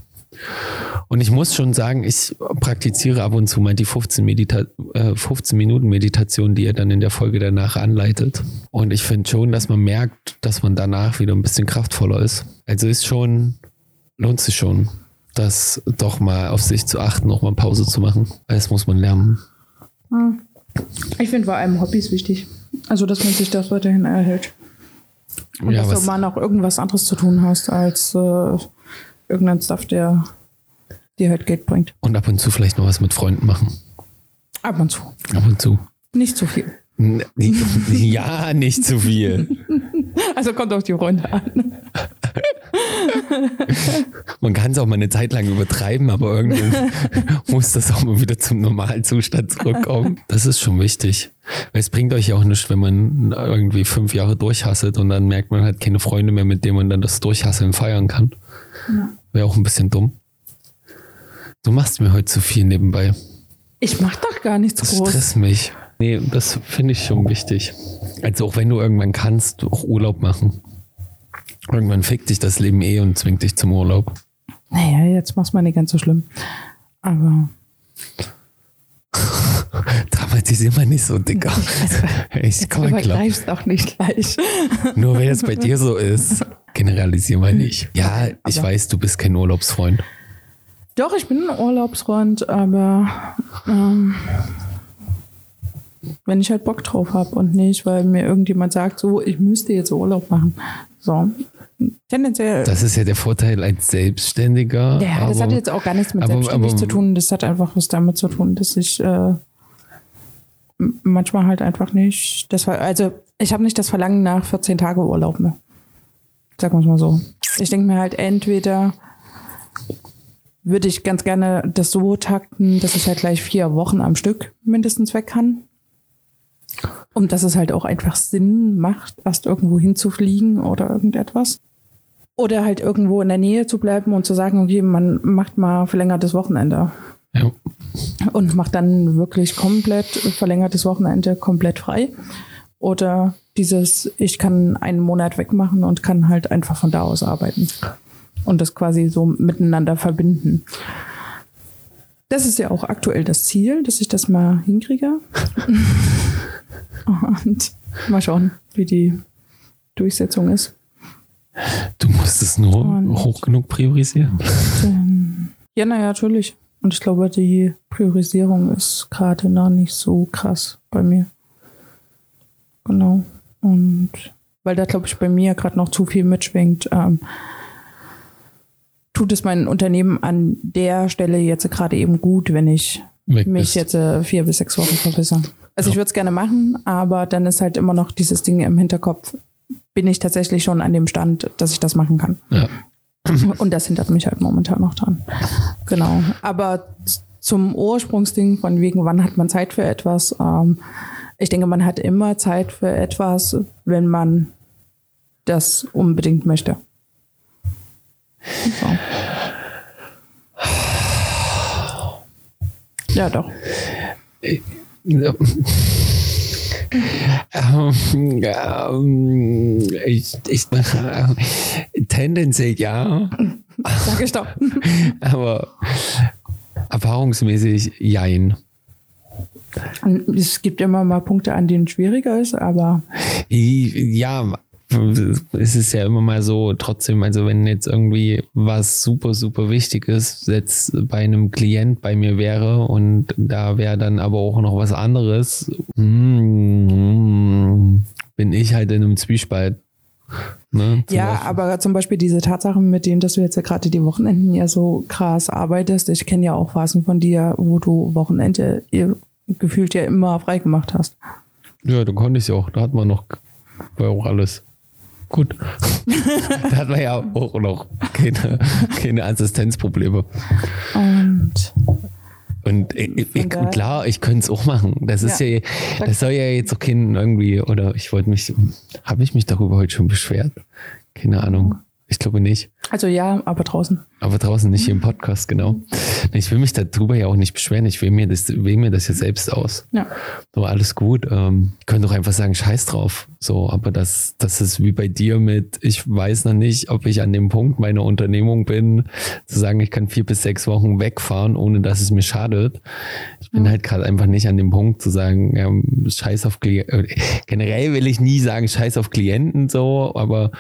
Und ich muss schon sagen, ich praktiziere ab und zu mal die 15, Medita äh, 15 Minuten Meditation, die er dann in der Folge danach anleitet. Und ich finde schon, dass man merkt, dass man danach wieder ein bisschen kraftvoller ist. Also ist schon, lohnt sich schon, das doch mal auf sich zu achten, auch mal Pause zu machen. Das muss man lernen. Ich finde vor allem Hobbys wichtig. Also, dass man sich das weiterhin erhält. Und Ja, dass du mal noch irgendwas anderes zu tun hast, als äh, irgendein Stuff, der dir halt Geld bringt. Und ab und zu vielleicht noch was mit Freunden machen. Ab und zu. Ab und zu. Nicht zu viel. N- Ja, nicht zu viel. Also kommt auf die Runde an. Man kann es auch mal eine Zeit lang übertreiben, aber irgendwann muss das auch mal wieder zum Normalzustand zurückkommen. Das ist schon wichtig. Weil es bringt euch ja auch nichts, wenn man irgendwie fünf Jahre durchhasselt und dann merkt man halt keine Freunde mehr, mit denen man dann das Durchhasseln feiern kann. Wäre auch ein bisschen dumm. Du machst mir heute zu viel nebenbei. Ich mach doch gar nichts Das groß. stresst mich. Nee, das finde ich schon wichtig. Also auch wenn du irgendwann kannst, auch Urlaub machen. Irgendwann fickt dich das Leben eh und zwingt dich zum Urlaub. Naja, jetzt mach's mal nicht ganz so schlimm. Aber Dramatisier mal nicht so, Dicker. Ich komm mal klar. auch nicht gleich. Nur wenn es bei dir so ist, generalisier mal nicht. Ja, ich Aber- weiß, du bist kein Urlaubsfreund. Doch, ich bin ein Urlaubsfreund, aber ähm, wenn ich halt Bock drauf habe und nicht, weil mir irgendjemand sagt, so, ich müsste jetzt Urlaub machen. So. Tendenziell. Das ist ja der Vorteil als Selbstständiger. ja, das aber- hat jetzt auch gar nichts mit aber- selbstständig aber- zu tun. Das hat einfach was damit zu tun, dass ich äh, manchmal halt einfach nicht. Das war, also ich habe nicht das Verlangen nach 14 Tage Urlaub mehr. Sagen wir es mal so. Ich denke mir halt entweder würde ich ganz gerne das so takten, dass ich halt gleich vier Wochen am Stück mindestens weg kann. Und dass es halt auch einfach Sinn macht, erst irgendwo hinzufliegen oder irgendetwas. Oder halt irgendwo in der Nähe zu bleiben und zu sagen, okay, man macht mal verlängertes Wochenende. Ja. Und macht dann wirklich komplett verlängertes Wochenende komplett frei. Oder dieses, ich kann einen Monat wegmachen und kann halt einfach von da aus arbeiten. Und das quasi so miteinander verbinden. Das ist ja auch aktuell das Ziel, dass ich das mal hinkriege. Und mal schauen, wie die Durchsetzung ist. Du musst es nur Und- hoch genug priorisieren. Ja, naja, natürlich. Und ich glaube, die Priorisierung ist gerade noch nicht so krass bei mir. Genau. Und weil da, glaube ich, bei mir gerade noch zu viel mitschwingt, ähm, tut es mein Unternehmen an der Stelle jetzt gerade eben gut, wenn ich Weg mich bist. jetzt äh, vier bis sechs Wochen verbessere. Also ich würde es gerne machen, aber dann ist halt immer noch dieses Ding im Hinterkopf. Bin ich tatsächlich schon an dem Stand, dass ich das machen kann? Ja. Und das hindert mich halt momentan noch dran. Genau. Aber zum Ursprungsding von wegen, wann hat man Zeit für etwas? Ähm, ich denke, man hat immer Zeit für etwas, wenn man das unbedingt möchte. So. Ja, doch. Ja. Ähm, ähm, ich, ich, äh, tendenziell ja, Sag ich doch. aber erfahrungsmäßig jein. Es gibt immer mal Punkte, an denen es schwieriger ist, aber Ja, es ist ja immer mal so, trotzdem, also wenn jetzt irgendwie was super, super wichtig ist, jetzt bei einem Klient bei mir wäre und da wäre dann aber auch noch was anderes, mm, bin ich halt in einem Zwiespalt. Ne? Ja, Beispiel- aber zum Beispiel diese Tatsachen, mit denen, dass du jetzt ja gerade die Wochenenden ja so krass arbeitest. Ich kenne ja auch Phasen von dir, wo du Wochenende ihr gefühlt ja immer frei gemacht hast. Ja, da konnte ich ja auch. Da hat man noch war auch alles gut. da hat man ja auch noch keine, keine Assistenzprobleme. Und Und ich, ich, daher- klar, ich könnte es auch machen. Das ist ja, Ja. das soll ja jetzt auch kein irgendwie, oder ich wollte mich, habe ich mich darüber heute schon beschwert? Keine Ahnung. Ich glaube nicht. also ja, aber draußen. Aber draußen nicht hier im Podcast, genau. Ich will mich darüber ja auch nicht beschweren. Ich wähle mir das, wähle mir das ja selbst aus. Ja. So, alles gut. Ähm, ich könnte doch einfach sagen, scheiß drauf. So, aber das, das ist wie bei dir mit, ich weiß noch nicht, ob ich an dem Punkt meiner Unternehmung bin, zu sagen, ich kann vier bis sechs Wochen wegfahren, ohne dass es mir schadet. Ich bin halt gerade einfach nicht an dem Punkt zu sagen, ja, scheiß auf Klienten. Generell will ich nie sagen, scheiß auf Klienten so, aber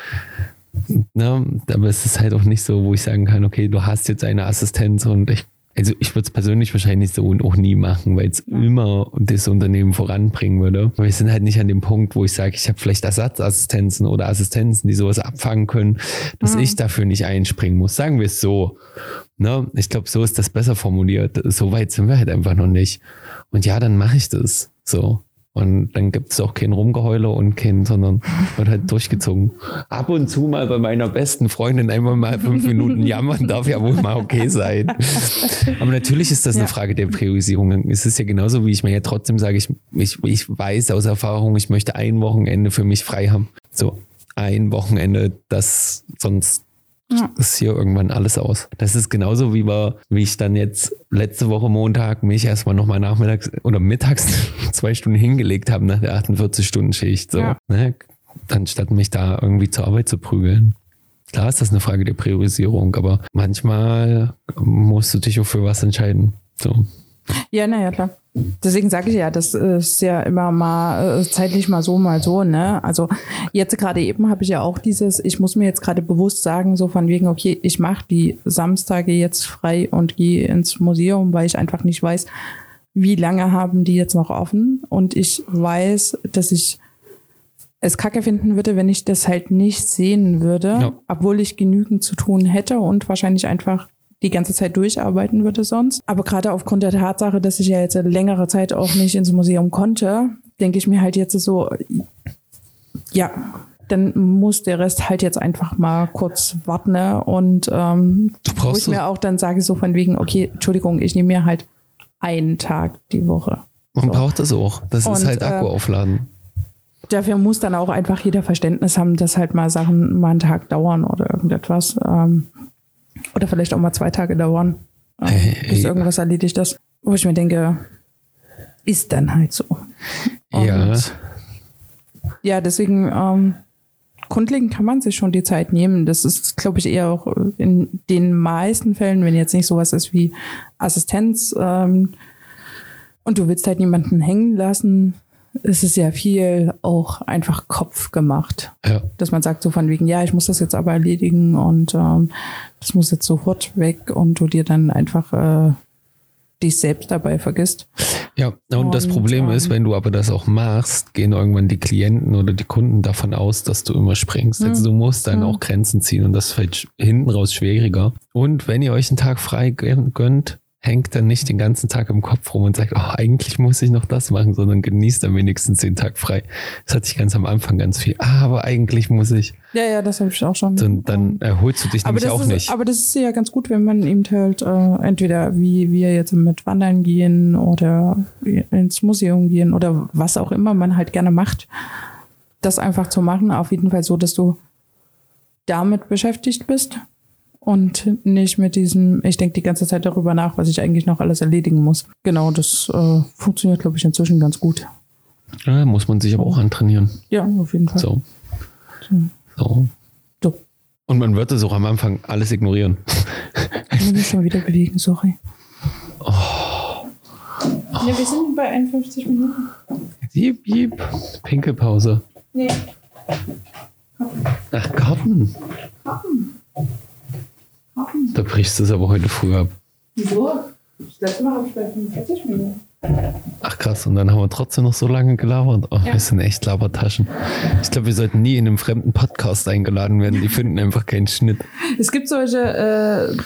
Ne? Aber es ist halt auch nicht so, wo ich sagen kann, okay, du hast jetzt eine Assistenz und ich, also ich würde es persönlich wahrscheinlich so und auch nie machen, weil es immer das Unternehmen voranbringen würde. Aber wir sind halt nicht an dem Punkt, wo ich sage, ich habe vielleicht Ersatzassistenzen oder Assistenzen, die sowas abfangen können, dass ich dafür nicht einspringen muss. Sagen wir es so. Ne? Ich glaube, so ist das besser formuliert. So weit sind wir halt einfach noch nicht. Und ja, dann mache ich das. So. Und dann gibt es auch kein Rumgeheule und kein, sondern wird halt durchgezogen. Ab und zu mal bei meiner besten Freundin einmal mal fünf Minuten jammern darf ja wohl mal okay sein. Aber natürlich ist das eine Ja. Frage der Priorisierung. Es ist ja genauso, wie ich mir ja trotzdem sage, ich, ich, ich weiß aus Erfahrung, ich möchte ein Wochenende für mich frei haben. So, ein Wochenende, das sonst Ja. ist hier irgendwann alles aus. Das ist genauso wie wir, wie ich dann jetzt letzte Woche Montag mich erstmal nochmal nachmittags oder mittags zwei Stunden hingelegt habe nach der 48-Stunden-Schicht. So, Ja. ne? Anstatt mich da irgendwie zur Arbeit zu prügeln. Klar ist das eine Frage der Priorisierung, aber manchmal musst du dich auch für was entscheiden. So. Ja, naja, klar. Deswegen sage ich ja, das ist ja immer mal äh, zeitlich mal so, mal so, ne? Also jetzt gerade eben habe ich ja auch dieses, ich muss mir jetzt gerade bewusst sagen, so von wegen, okay, ich mache die Samstage jetzt frei und gehe ins Museum, weil ich einfach nicht weiß, wie lange haben die jetzt noch offen. Und ich weiß, dass ich es kacke finden würde, wenn ich das halt nicht sehen würde, Ja. obwohl ich genügend zu tun hätte und wahrscheinlich einfach die ganze Zeit durcharbeiten würde sonst. Aber gerade aufgrund der Tatsache, dass ich ja jetzt längere Zeit auch nicht ins Museum konnte, denke ich mir halt jetzt so, ja, dann muss der Rest halt jetzt einfach mal kurz warten ne? und ähm, wo ich mir auch dann sage so von wegen, okay, Entschuldigung, ich nehme mir halt einen Tag die Woche. Man So. braucht das auch. Das ist Und, halt Akku äh, aufladen. Dafür muss dann auch einfach jeder Verständnis haben, dass halt mal Sachen mal einen Tag dauern oder irgendetwas. Ähm, oder vielleicht auch mal zwei Tage dauern, bis hey. irgendwas erledigt ist. Wo ich mir denke, ist dann halt so. Und Ja. Ja, deswegen, ähm, grundlegend kann man sich schon die Zeit nehmen. Das ist, glaube ich, eher auch in den meisten Fällen, wenn jetzt nicht sowas ist wie Assistenz ähm, und du willst halt niemanden hängen lassen, ist es ja viel auch einfach Kopf gemacht. Ja. Dass man sagt so von wegen, ja, ich muss das jetzt aber erledigen und ähm, das muss jetzt sofort weg und du dir dann einfach äh, dich selbst dabei vergisst. Ja, und, das Und, Problem ähm, ist, wenn du aber das auch machst, gehen irgendwann die Klienten oder die Kunden davon aus, dass du immer springst. Also du musst dann auch Grenzen ziehen und das fällt hinten raus schwieriger. Und wenn ihr euch einen Tag frei gön- gönnt, hängt dann nicht den ganzen Tag im Kopf rum und sagt, oh, eigentlich muss ich noch das machen, sondern genießt dann wenigstens den Tag frei. Das hatte ich ganz am Anfang ganz viel. Ah, aber eigentlich muss ich. Ja, ja, das habe ich auch schon. Dann, dann erholst du dich aber nämlich auch ist, nicht. Aber das ist ja ganz gut, wenn man eben halt äh, entweder wie wir jetzt mit Wandern gehen oder ins Museum gehen oder was auch immer man halt gerne macht, das einfach zu machen. Auf jeden Fall so, dass du damit beschäftigt bist Und nicht mit diesem, ich denke die ganze Zeit darüber nach, was ich eigentlich noch alles erledigen muss. Genau, das äh, funktioniert, glaube ich, inzwischen ganz gut. Ja, muss man sich aber auch antrainieren. Ja, auf jeden Fall. So. So. So. Und man wird es auch am Anfang alles ignorieren. Ich muss mich schon wieder bewegen, sorry. Ja, wir sind bei 51 Minuten. Jiep, jiep. Pinkelpause. Nee. Ach, Karten. Da brichst du es aber heute früh ab. Wieso? Das letzte Mal habe ich bei 45 Minuten. Ach krass, und dann haben wir trotzdem noch so lange gelabert. Oh, Ja. Wir sind echt Labertaschen. Ich glaube, wir sollten nie in einem fremden Podcast eingeladen werden. Die finden einfach keinen Schnitt. Es gibt solche, äh,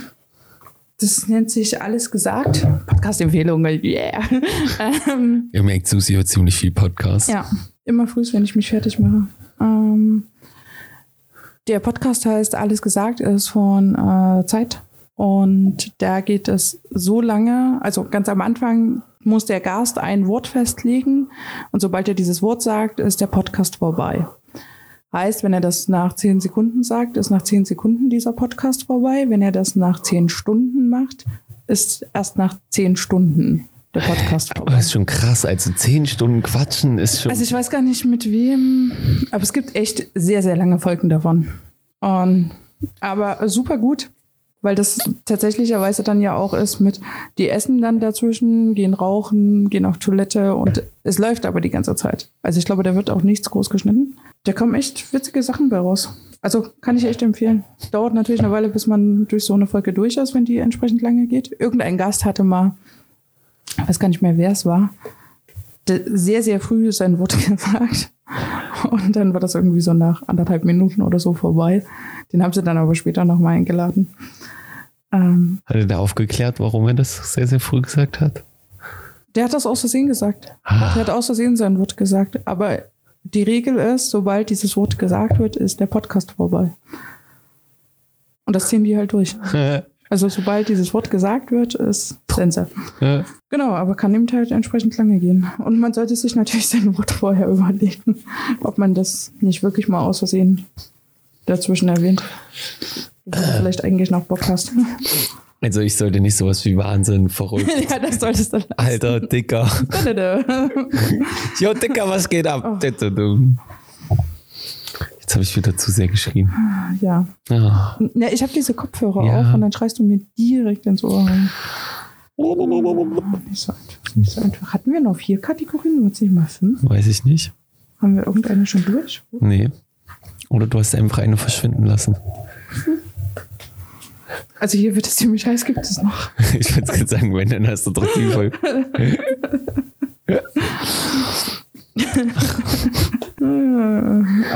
das nennt sich Alles gesagt. Podcast-Empfehlungen, yeah. ähm, Ihr merkt, Susi hört ziemlich viel Podcast. ja, immer früh, wenn ich mich fertig mache. Ähm, der Podcast heißt Alles gesagt, ist von äh, Zeit. Und da geht es so lange, also ganz am Anfang muss der Gast ein Wort festlegen und sobald er dieses Wort sagt, ist der Podcast vorbei. Heißt, wenn er das nach zehn Sekunden sagt, ist nach zehn Sekunden dieser Podcast vorbei. Wenn er das nach zehn Stunden macht, ist erst nach zehn Stunden der Podcast Aber ist schon krass. Also zehn Stunden quatschen ist schon. Also ich weiß gar nicht mit wem, aber es gibt echt sehr, sehr lange Folgen davon. Und, aber super gut, weil das tatsächlicherweise dann ja auch ist mit, die essen dann dazwischen, gehen rauchen, gehen auf Toilette und es läuft aber die ganze Zeit. Also ich glaube, da wird auch nichts groß geschnitten. Da kommen echt witzige Sachen bei raus. Also kann ich echt empfehlen. Dauert natürlich eine Weile, bis man durch so eine Folge durch ist, wenn die entsprechend lange geht. Irgendein Gast hatte mal, ich weiß gar nicht mehr, wer es war, sehr, sehr früh sein Wort gesagt. Und dann war das irgendwie so nach anderthalb Minuten oder so vorbei. Den haben sie dann aber später nochmal eingeladen. Ähm, Hat er da aufgeklärt, warum er das sehr, sehr früh gesagt hat? der hat das aus Versehen gesagt. Ah. Der hat aus Versehen sein Wort gesagt. Aber die Regel ist, sobald dieses Wort gesagt wird, ist der Podcast vorbei. Und das ziehen die halt durch. Also sobald dieses Wort gesagt wird, ist Sense. Ja. Genau, aber kann eben halt entsprechend lange gehen. Und man sollte sich natürlich sein Wort vorher überlegen, ob man das nicht wirklich mal aus Versehen dazwischen erwähnt. Du vielleicht eigentlich noch Bock hast. Also ich sollte nicht sowas wie Wahnsinn, verrückt. ja, das solltest du lassen. Alter, Dicker. Jo, Dicker, was geht ab? Jetzt habe ich wieder zu sehr geschrien. ja. Ah. ja, ich habe diese Kopfhörer Ja. auf und dann schreist du mir direkt ins Ohr rein. Nicht so einfach, nicht so einfach. Hatten wir noch vier Kategorien? Wird nicht mal fünf? Weiß ich nicht. Haben wir irgendeine schon durch? Nee. Oder du hast einfach eine verschwinden lassen. Also hier wird es ziemlich heiß, gibt es noch. Ich würde gerade sagen, wenn, dann hast du doch die Folge.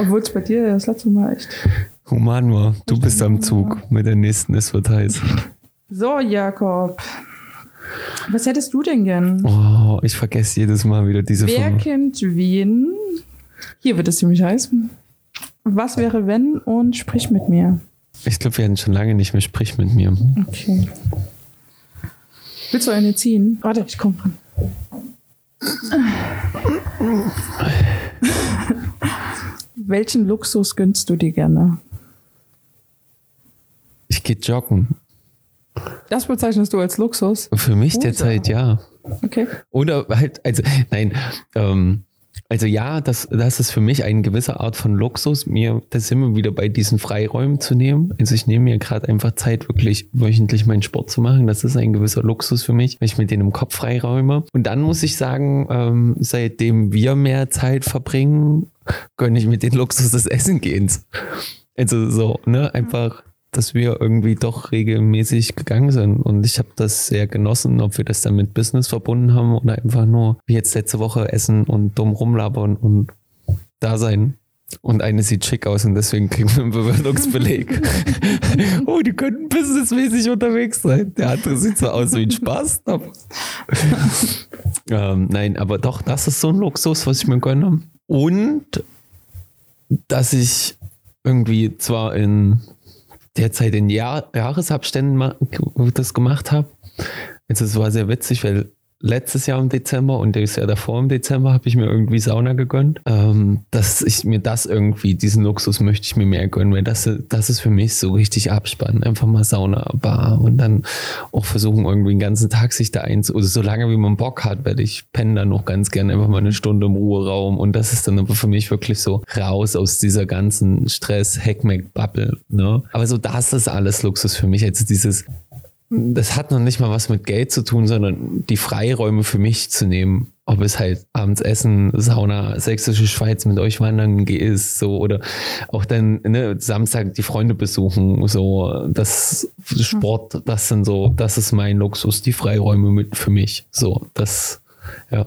Obwohl es bei dir das letzte Mal echt. Human war. Du bist am Zug mit der nächsten, es wird heiß. So, Jakob. Was hättest du denn gern? Oh, ich vergesse jedes Mal wieder diese Wer Firma. kennt wen? Hier wird es ziemlich heiß. Was wäre wenn und sprich mit mir. Ich glaube, wir hatten schon lange nicht mehr Sprich mit mir. Okay. Willst du eine ziehen? Warte, ich komm dran. Welchen Luxus gönnst du dir gerne? Ich gehe joggen. Das bezeichnest du als Luxus? Für mich Gut, derzeit ja. Okay. Oder halt, also, nein, ähm, also ja, das, das ist für mich eine gewisse Art von Luxus, mir das immer wieder bei diesen Freiräumen zu nehmen. Also ich nehme mir gerade einfach Zeit, wirklich wöchentlich meinen Sport zu machen. Das ist ein gewisser Luxus für mich, weil ich mit denen im Kopf freiräume. Und dann muss ich sagen, ähm, seitdem wir mehr Zeit verbringen, gönne ich mit den Luxus des Essengehens. Also so, ne, einfach dass wir irgendwie doch regelmäßig gegangen sind. Und ich habe das sehr genossen, ob wir das dann mit Business verbunden haben oder einfach nur wie jetzt letzte Woche essen und dumm rumlabern und da sein. Und eine sieht schick aus und deswegen kriegen wir einen Bewertungsbeleg. oh, die könnten businessmäßig unterwegs sein. Der andere sieht so aus wie ein Spaß. Aber ähm, nein, aber doch, das ist so ein Luxus, was ich mir gönne. Und dass ich irgendwie zwar in derzeit in Jahr Jahresabständen das gemacht habe. Also es war sehr witzig, weil letztes Jahr im Dezember und das Jahr davor im Dezember habe ich mir irgendwie Sauna gegönnt. Ähm, dass ich mir das irgendwie, diesen Luxus möchte ich mir mehr gönnen, weil das, das ist für mich so richtig abspannen. Einfach mal Sauna, Bar und dann auch versuchen, irgendwie den ganzen Tag sich da einzu... Oder so lange wie man Bock hat, werde ich penne dann noch ganz gerne einfach mal eine Stunde im Ruheraum und das ist dann aber für mich wirklich so raus aus dieser ganzen Stress, Hackmack-Bubble. Ne? Aber so das ist alles Luxus für mich. Also dieses das hat noch nicht mal was mit Geld zu tun, sondern die Freiräume für mich zu nehmen. Ob es halt abends Essen, Sauna, Sächsische Schweiz mit euch wandern ist, so oder auch dann ne, Samstag die Freunde besuchen, so das Sport, das sind so, das ist mein Luxus, die Freiräume mit für mich. So, das, ja.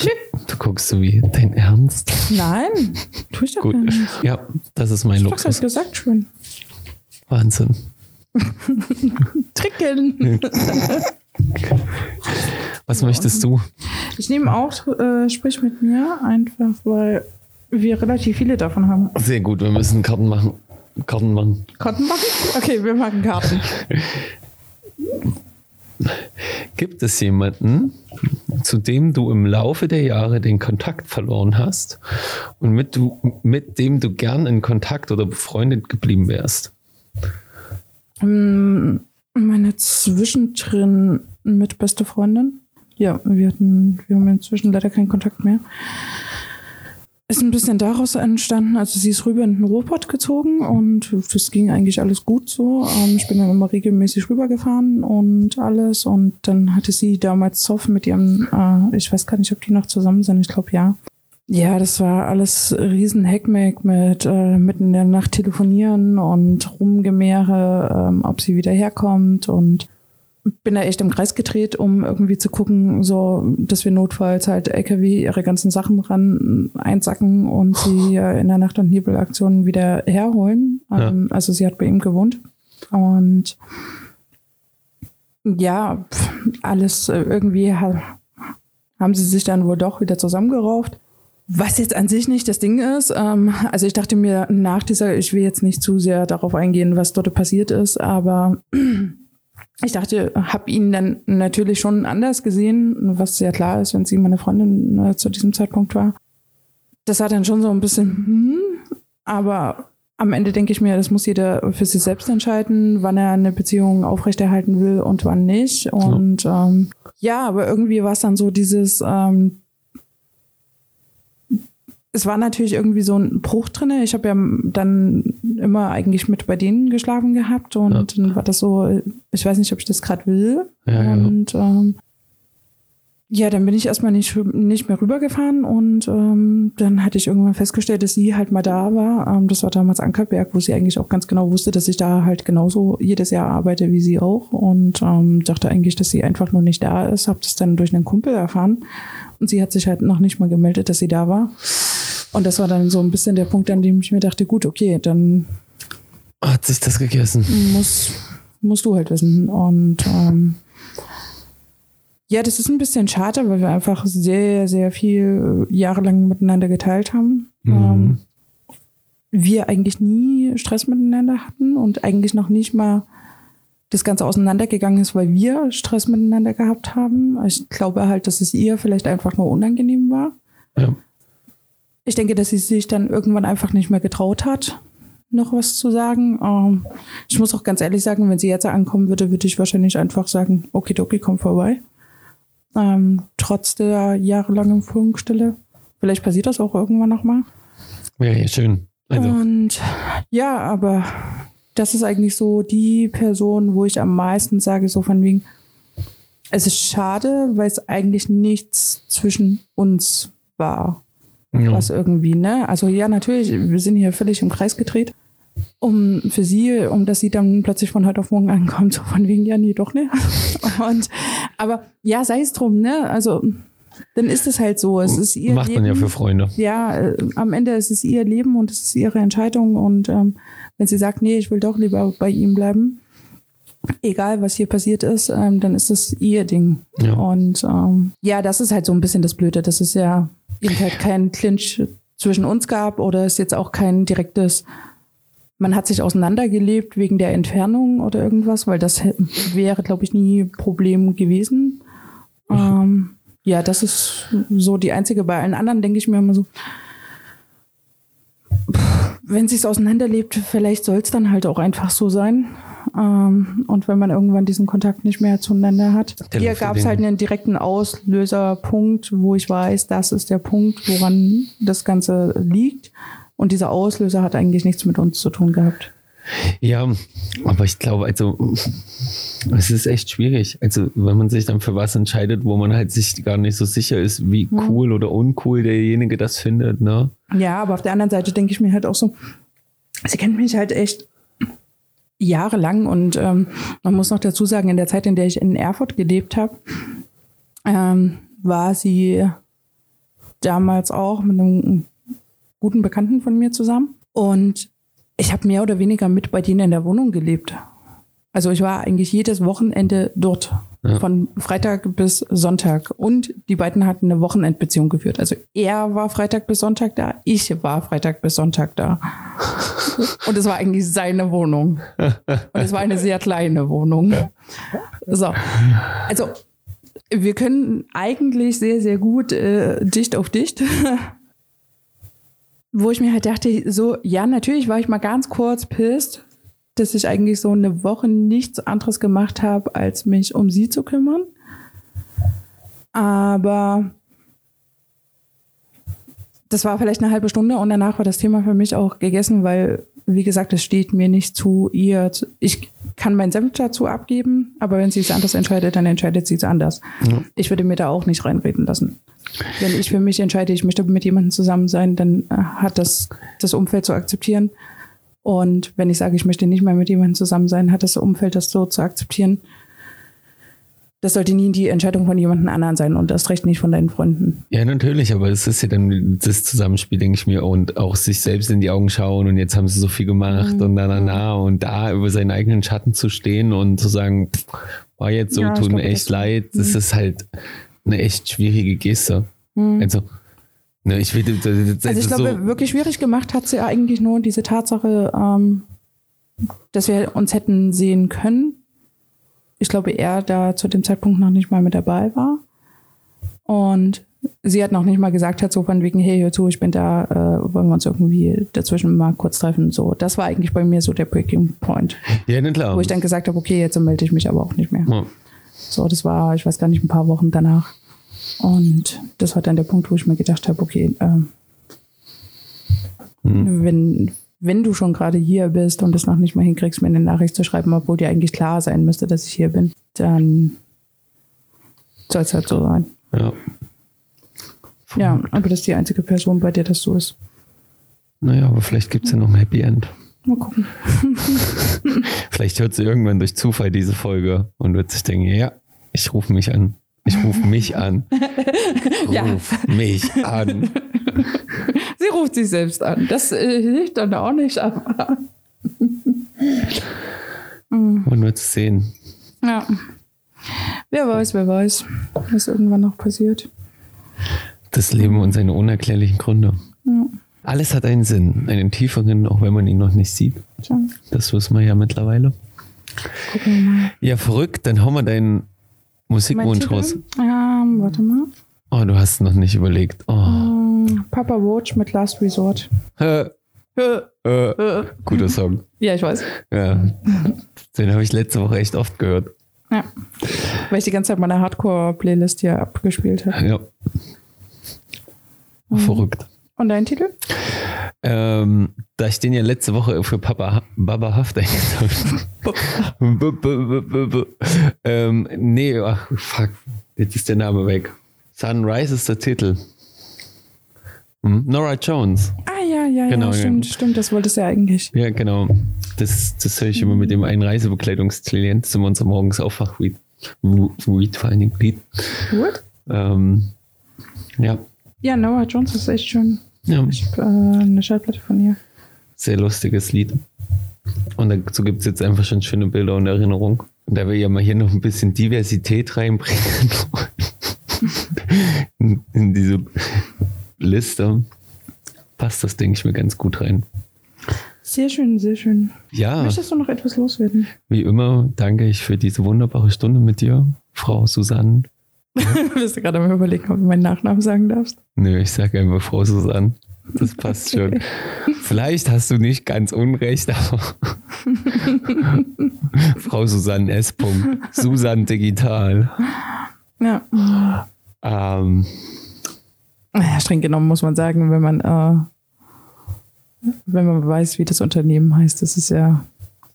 Schön. Du guckst so wie dein Ernst. Nein, tu ich doch Gut. nicht. Ja, das ist mein Ich hab's Luxus. gesagt schon. Wahnsinn. Tricken. Was möchtest du? Ich nehme auch äh, Sprich mit mir, einfach weil wir relativ viele davon haben. Sehr gut, wir müssen Karten machen. Karten machen. Karten machen? Okay, wir machen Karten. Gibt es jemanden, zu dem du im Laufe der Jahre den Kontakt verloren hast und mit, du, mit dem du gern in Kontakt oder befreundet geblieben wärst? Ähm, Meine zwischendrin mit beste Freundin. Ja, wir hatten, wir haben inzwischen leider keinen Kontakt mehr. Ist ein bisschen daraus entstanden, also sie ist rüber in den Ruhrpott gezogen und das ging eigentlich alles gut so. Ähm, Ich bin dann immer regelmäßig rübergefahren und alles und dann hatte sie damals Zoff mit ihrem, äh, ich weiß gar nicht, ob die noch zusammen sind, ich glaube ja. Ja, das war alles riesen Hackmack mit äh, mitten in der Nacht telefonieren und Rumgemehre, ähm, ob sie wieder herkommt und bin da echt im Kreis gedreht, um irgendwie zu gucken, so, dass wir notfalls halt LKW ihre ganzen Sachen ran einsacken und sie äh, in der Nacht- und Nebelaktion wieder herholen. Ähm, Also sie hat bei ihm gewohnt und ja, alles äh, irgendwie ha haben sie sich dann wohl doch wieder zusammengerauft. Was jetzt an sich nicht das Ding ist, ähm, also ich dachte mir nach dieser, ich will jetzt nicht zu sehr darauf eingehen, was dort passiert ist, aber ich dachte, habe ihn dann natürlich schon anders gesehen, was sehr klar ist, wenn sie meine Freundin äh, zu diesem Zeitpunkt war. Das hat dann schon so ein bisschen, hm, aber am Ende denke ich mir, das muss jeder für sich selbst entscheiden, wann er eine Beziehung aufrechterhalten will und wann nicht. Und ähm, ja, aber irgendwie war es dann so dieses, ähm, es war natürlich irgendwie so ein Bruch drinne. Ich habe ja dann immer eigentlich mit bei denen geschlafen gehabt und Ja. dann war das so, ich weiß nicht, ob ich das gerade will. Ja, ja. und ähm, ja, dann bin ich erstmal nicht, nicht mehr rübergefahren und ähm, dann hatte ich irgendwann festgestellt, dass sie halt mal da war. Ähm, das war damals Ankerberg, wo sie eigentlich auch ganz genau wusste, dass ich da halt genauso jedes Jahr arbeite wie sie auch und ähm, dachte eigentlich, dass sie einfach nur nicht da ist. Habe das dann durch einen Kumpel erfahren und sie hat sich halt noch nicht mal gemeldet, dass sie da war. Und das war dann so ein bisschen der Punkt, an dem ich mir dachte, gut, okay, dann Hat sich das gegessen? muss, musst du halt wissen. Und ähm, ja, das ist ein bisschen schade, weil wir einfach sehr, sehr viel äh, jahrelang miteinander geteilt haben. Mhm. Ähm, wir eigentlich nie Stress miteinander hatten und eigentlich noch nicht mal das Ganze auseinandergegangen ist, weil wir Stress miteinander gehabt haben. Ich glaube halt, dass es ihr vielleicht einfach nur unangenehm war. Ja. Ich denke, dass sie sich dann irgendwann einfach nicht mehr getraut hat, noch was zu sagen. Ähm, ich muss auch ganz ehrlich sagen, wenn sie jetzt ankommen würde, würde ich wahrscheinlich einfach sagen, okay, okay, komm vorbei. Ähm, trotz der jahrelangen Führungsstelle. Vielleicht passiert das auch irgendwann nochmal. Ja, ja, schön. Also, Und ja, aber das ist eigentlich so die Person, wo ich am meisten sage, so von wegen, es ist schade, weil es eigentlich nichts zwischen uns war. Ja. Was irgendwie, ne? Also ja, natürlich, wir sind hier völlig im Kreis gedreht. Um für sie, um dass sie dann plötzlich von heute auf morgen ankommt, so von wegen, ja, nee, doch ne. Und aber ja, sei es drum, ne? Also dann ist es halt so. Es ist ihr Macht Leben. man ja für Freunde. ja, äh, am Ende ist es ihr Leben und es ist ihre Entscheidung. Und ähm, wenn sie sagt, nee, ich will doch lieber bei ihm bleiben, egal was hier passiert ist, ähm, dann ist das ihr Ding. Ja. Und ähm, ja, das ist halt so ein bisschen das Blöde, dass es ja eben halt kein Clinch zwischen uns gab oder es jetzt auch kein direktes, man hat sich auseinandergelebt wegen der Entfernung oder irgendwas, weil das wäre, glaube ich, nie Problem gewesen. Ähm, ja, das ist so die einzige. Bei allen anderen denke ich mir immer so, wenn sich's auseinanderlebt, vielleicht soll es dann halt auch einfach so sein. Ähm, und wenn man irgendwann diesen Kontakt nicht mehr zueinander hat. Hier gab es halt einen direkten Auslöserpunkt, wo ich weiß, das ist der Punkt, woran das Ganze liegt. Und dieser Auslöser hat eigentlich nichts mit uns zu tun gehabt. Ja, aber ich glaube, also es ist echt schwierig. Also wenn man sich dann für was entscheidet, wo man halt sich gar nicht so sicher ist, wie cool oder uncool derjenige das findet, ne? Ja, aber auf der anderen Seite denke ich mir halt auch so, sie kennt mich halt echt jahrelang und ähm, man muss noch dazu sagen, in der Zeit, in der ich in Erfurt gelebt habe, ähm, war sie damals auch mit einem guten Bekannten von mir zusammen und ich habe mehr oder weniger mit bei denen in der Wohnung gelebt. Also ich war eigentlich jedes Wochenende dort. Ja. Von Freitag bis Sonntag. Und die beiden hatten eine Wochenendbeziehung geführt. Also er war Freitag bis Sonntag da, ich war Freitag bis Sonntag da. Und es war eigentlich seine Wohnung. Und es war eine sehr kleine Wohnung. So. Also wir können eigentlich sehr, sehr gut äh, dicht auf dicht. Wo ich mir halt dachte, so, ja, natürlich war ich mal ganz kurz pisst, dass ich eigentlich so eine Woche nichts anderes gemacht habe, als mich um sie zu kümmern. Aber das war vielleicht eine halbe Stunde und danach war das Thema für mich auch gegessen, weil, wie gesagt, es steht mir nicht zu ihr. Ich kann meinen Senf dazu abgeben, aber wenn sie es anders entscheidet, dann entscheidet sie es anders. Ja. Ich würde mir da auch nicht reinreden lassen. Wenn ich für mich entscheide, ich möchte mit jemandem zusammen sein, dann äh, hat das das Umfeld zu akzeptieren. Und wenn ich sage, ich möchte nicht mehr mit jemandem zusammen sein, hat das Umfeld das so zu akzeptieren. Das sollte nie die Entscheidung von jemandem anderen sein und das recht nicht von deinen Freunden. Ja, natürlich, aber es ist ja dann das Zusammenspiel, denke ich mir, und auch sich selbst in die Augen schauen und jetzt haben sie so viel gemacht mhm. und na, na, na, und da über seinen eigenen Schatten zu stehen und zu sagen, war jetzt so, ja, tut mir echt leid, das mhm. ist halt eine echt schwierige Geste. Mhm. Also, Ne, ich will, das, das also ich glaube, so wirklich schwierig gemacht hat sie eigentlich nur diese Tatsache, ähm, dass wir uns hätten sehen können. Ich glaube, er da zu dem Zeitpunkt noch nicht mal mit dabei war. Und sie hat noch nicht mal gesagt, hat so von wegen, hey, hör zu, ich bin da, äh, wollen wir uns irgendwie dazwischen mal kurz treffen. So, das war eigentlich bei mir so der Breaking Point. Ja, ne, klar. Wo ich dann gesagt habe, okay, jetzt melde ich mich aber auch nicht mehr. Ja. So, das war, ich weiß gar nicht, ein paar Wochen danach. Und das war dann der Punkt, wo ich mir gedacht habe, okay, äh, hm. wenn, wenn du schon gerade hier bist und es noch nicht mal hinkriegst, mir eine Nachricht zu schreiben, obwohl dir eigentlich klar sein müsste, dass ich hier bin, dann soll es halt so sein. Ja. Ja, aber das ist die einzige Person, bei der das so ist. Naja, aber vielleicht gibt es ja noch ein Happy End. Mal gucken. vielleicht hört sie irgendwann durch Zufall diese Folge und wird sich denken, ja, ich rufe mich an. Ich rufe mich an. Ruf ja. mich an. Sie ruft sich selbst an. Das äh, hilft dann auch nicht, aber. Man wird es sehen. Ja. Wer weiß, wer weiß, was irgendwann noch passiert. Das Leben und seine unerklärlichen Gründe. Ja. Alles hat einen Sinn, einen tieferen, auch wenn man ihn noch nicht sieht. Ja. Das wissen wir ja mittlerweile. Gucken wir mal. Ja, verrückt. Dann hauen wir deinen Musikwunsch raus. Ähm, warte mal. Oh, du hast noch nicht überlegt. Oh. Um, Papa Watch mit Last Resort. Äh, äh, guter Song. Ja, ich weiß. Ja. Den habe ich letzte Woche echt oft gehört. Ja. Weil ich die ganze Zeit meine Hardcore-Playlist hier abgespielt habe. Ja. Mhm. Verrückt. Und dein Titel? Ähm, da ich den ja letzte Woche für Papa Baba Haft eingetragen habe. ähm, nee, ach, fuck, jetzt ist der Name weg. Sunrise ist der Titel. Hm? Nora Jones. Ah ja, ja, genau, ja, stimmt, ja. stimmt, das wolltest du ja eigentlich. Ja, genau. Das, das höre ich immer mit dem einen Reisebekleidungsklient zum unser morgens Aufwachweed. Weed vor allen Dingen. What? Ähm, ja. Ja, Nora Jones ist echt schön. Ja. Ich habe äh, eine Schallplatte von ihr. Sehr lustiges Lied. Und dazu gibt es jetzt einfach schon schöne Bilder und Erinnerungen. Und da wir ja mal hier noch ein bisschen Diversität reinbringen in, in diese Liste, passt das, denke ich, mir ganz gut rein. Sehr schön, sehr schön. Ja. Möchtest du noch etwas loswerden? Wie immer danke ich für diese wunderbare Stunde mit dir, Frau Susanne Bist du gerade mal überlegen, ob du meinen Nachnamen sagen darfst? Nö, ich sage einfach Frau Susanne. Das passt schon. Vielleicht hast du nicht ganz unrecht, aber Frau Susanne S. Susanne Digital. Ja. Ähm, Naja, streng genommen muss man sagen, wenn man, äh, wenn man weiß, wie das Unternehmen heißt, das ist ja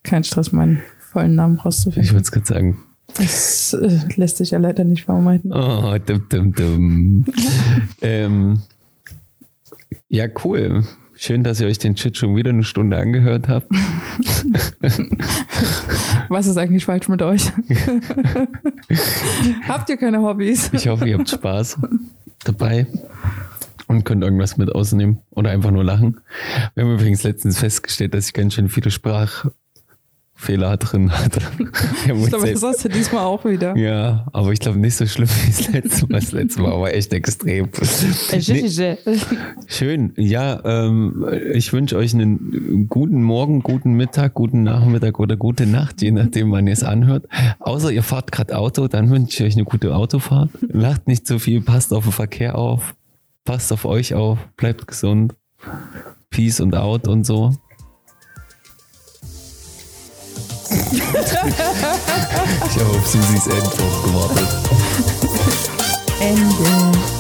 kein Stress, meinen vollen Namen ich rauszufinden. würde es gerade sagen. Das äh, lässt sich ja leider nicht vermeiden. Oh, dum, dum, dum. ähm, ja, cool. Schön, dass ihr euch den Shit schon wieder eine Stunde angehört habt. Was ist eigentlich falsch mit euch? Habt ihr keine Hobbys? Ich hoffe, ihr habt Spaß dabei und könnt irgendwas mit ausnehmen oder einfach nur lachen. Wir haben übrigens letztens festgestellt, dass ich ganz schön viele Sprachfehler drin hatte. Ich glaube, das hast du diesmal auch wieder. ja, aber ich glaube nicht so schlimm wie das letzte Mal. Das letzte Mal war echt extrem. Nee, schön. Ja, ähm, ich wünsche euch einen guten Morgen, guten Mittag, guten Nachmittag oder gute Nacht, je nachdem, wann ihr es anhört. Außer ihr fahrt gerade Auto, dann wünsche ich euch eine gute Autofahrt. Lacht nicht zu viel, passt auf den Verkehr auf, passt auf euch auf, bleibt gesund. Peace und out und so. Ich habe auf Susis Endwurf gewartet. Ende.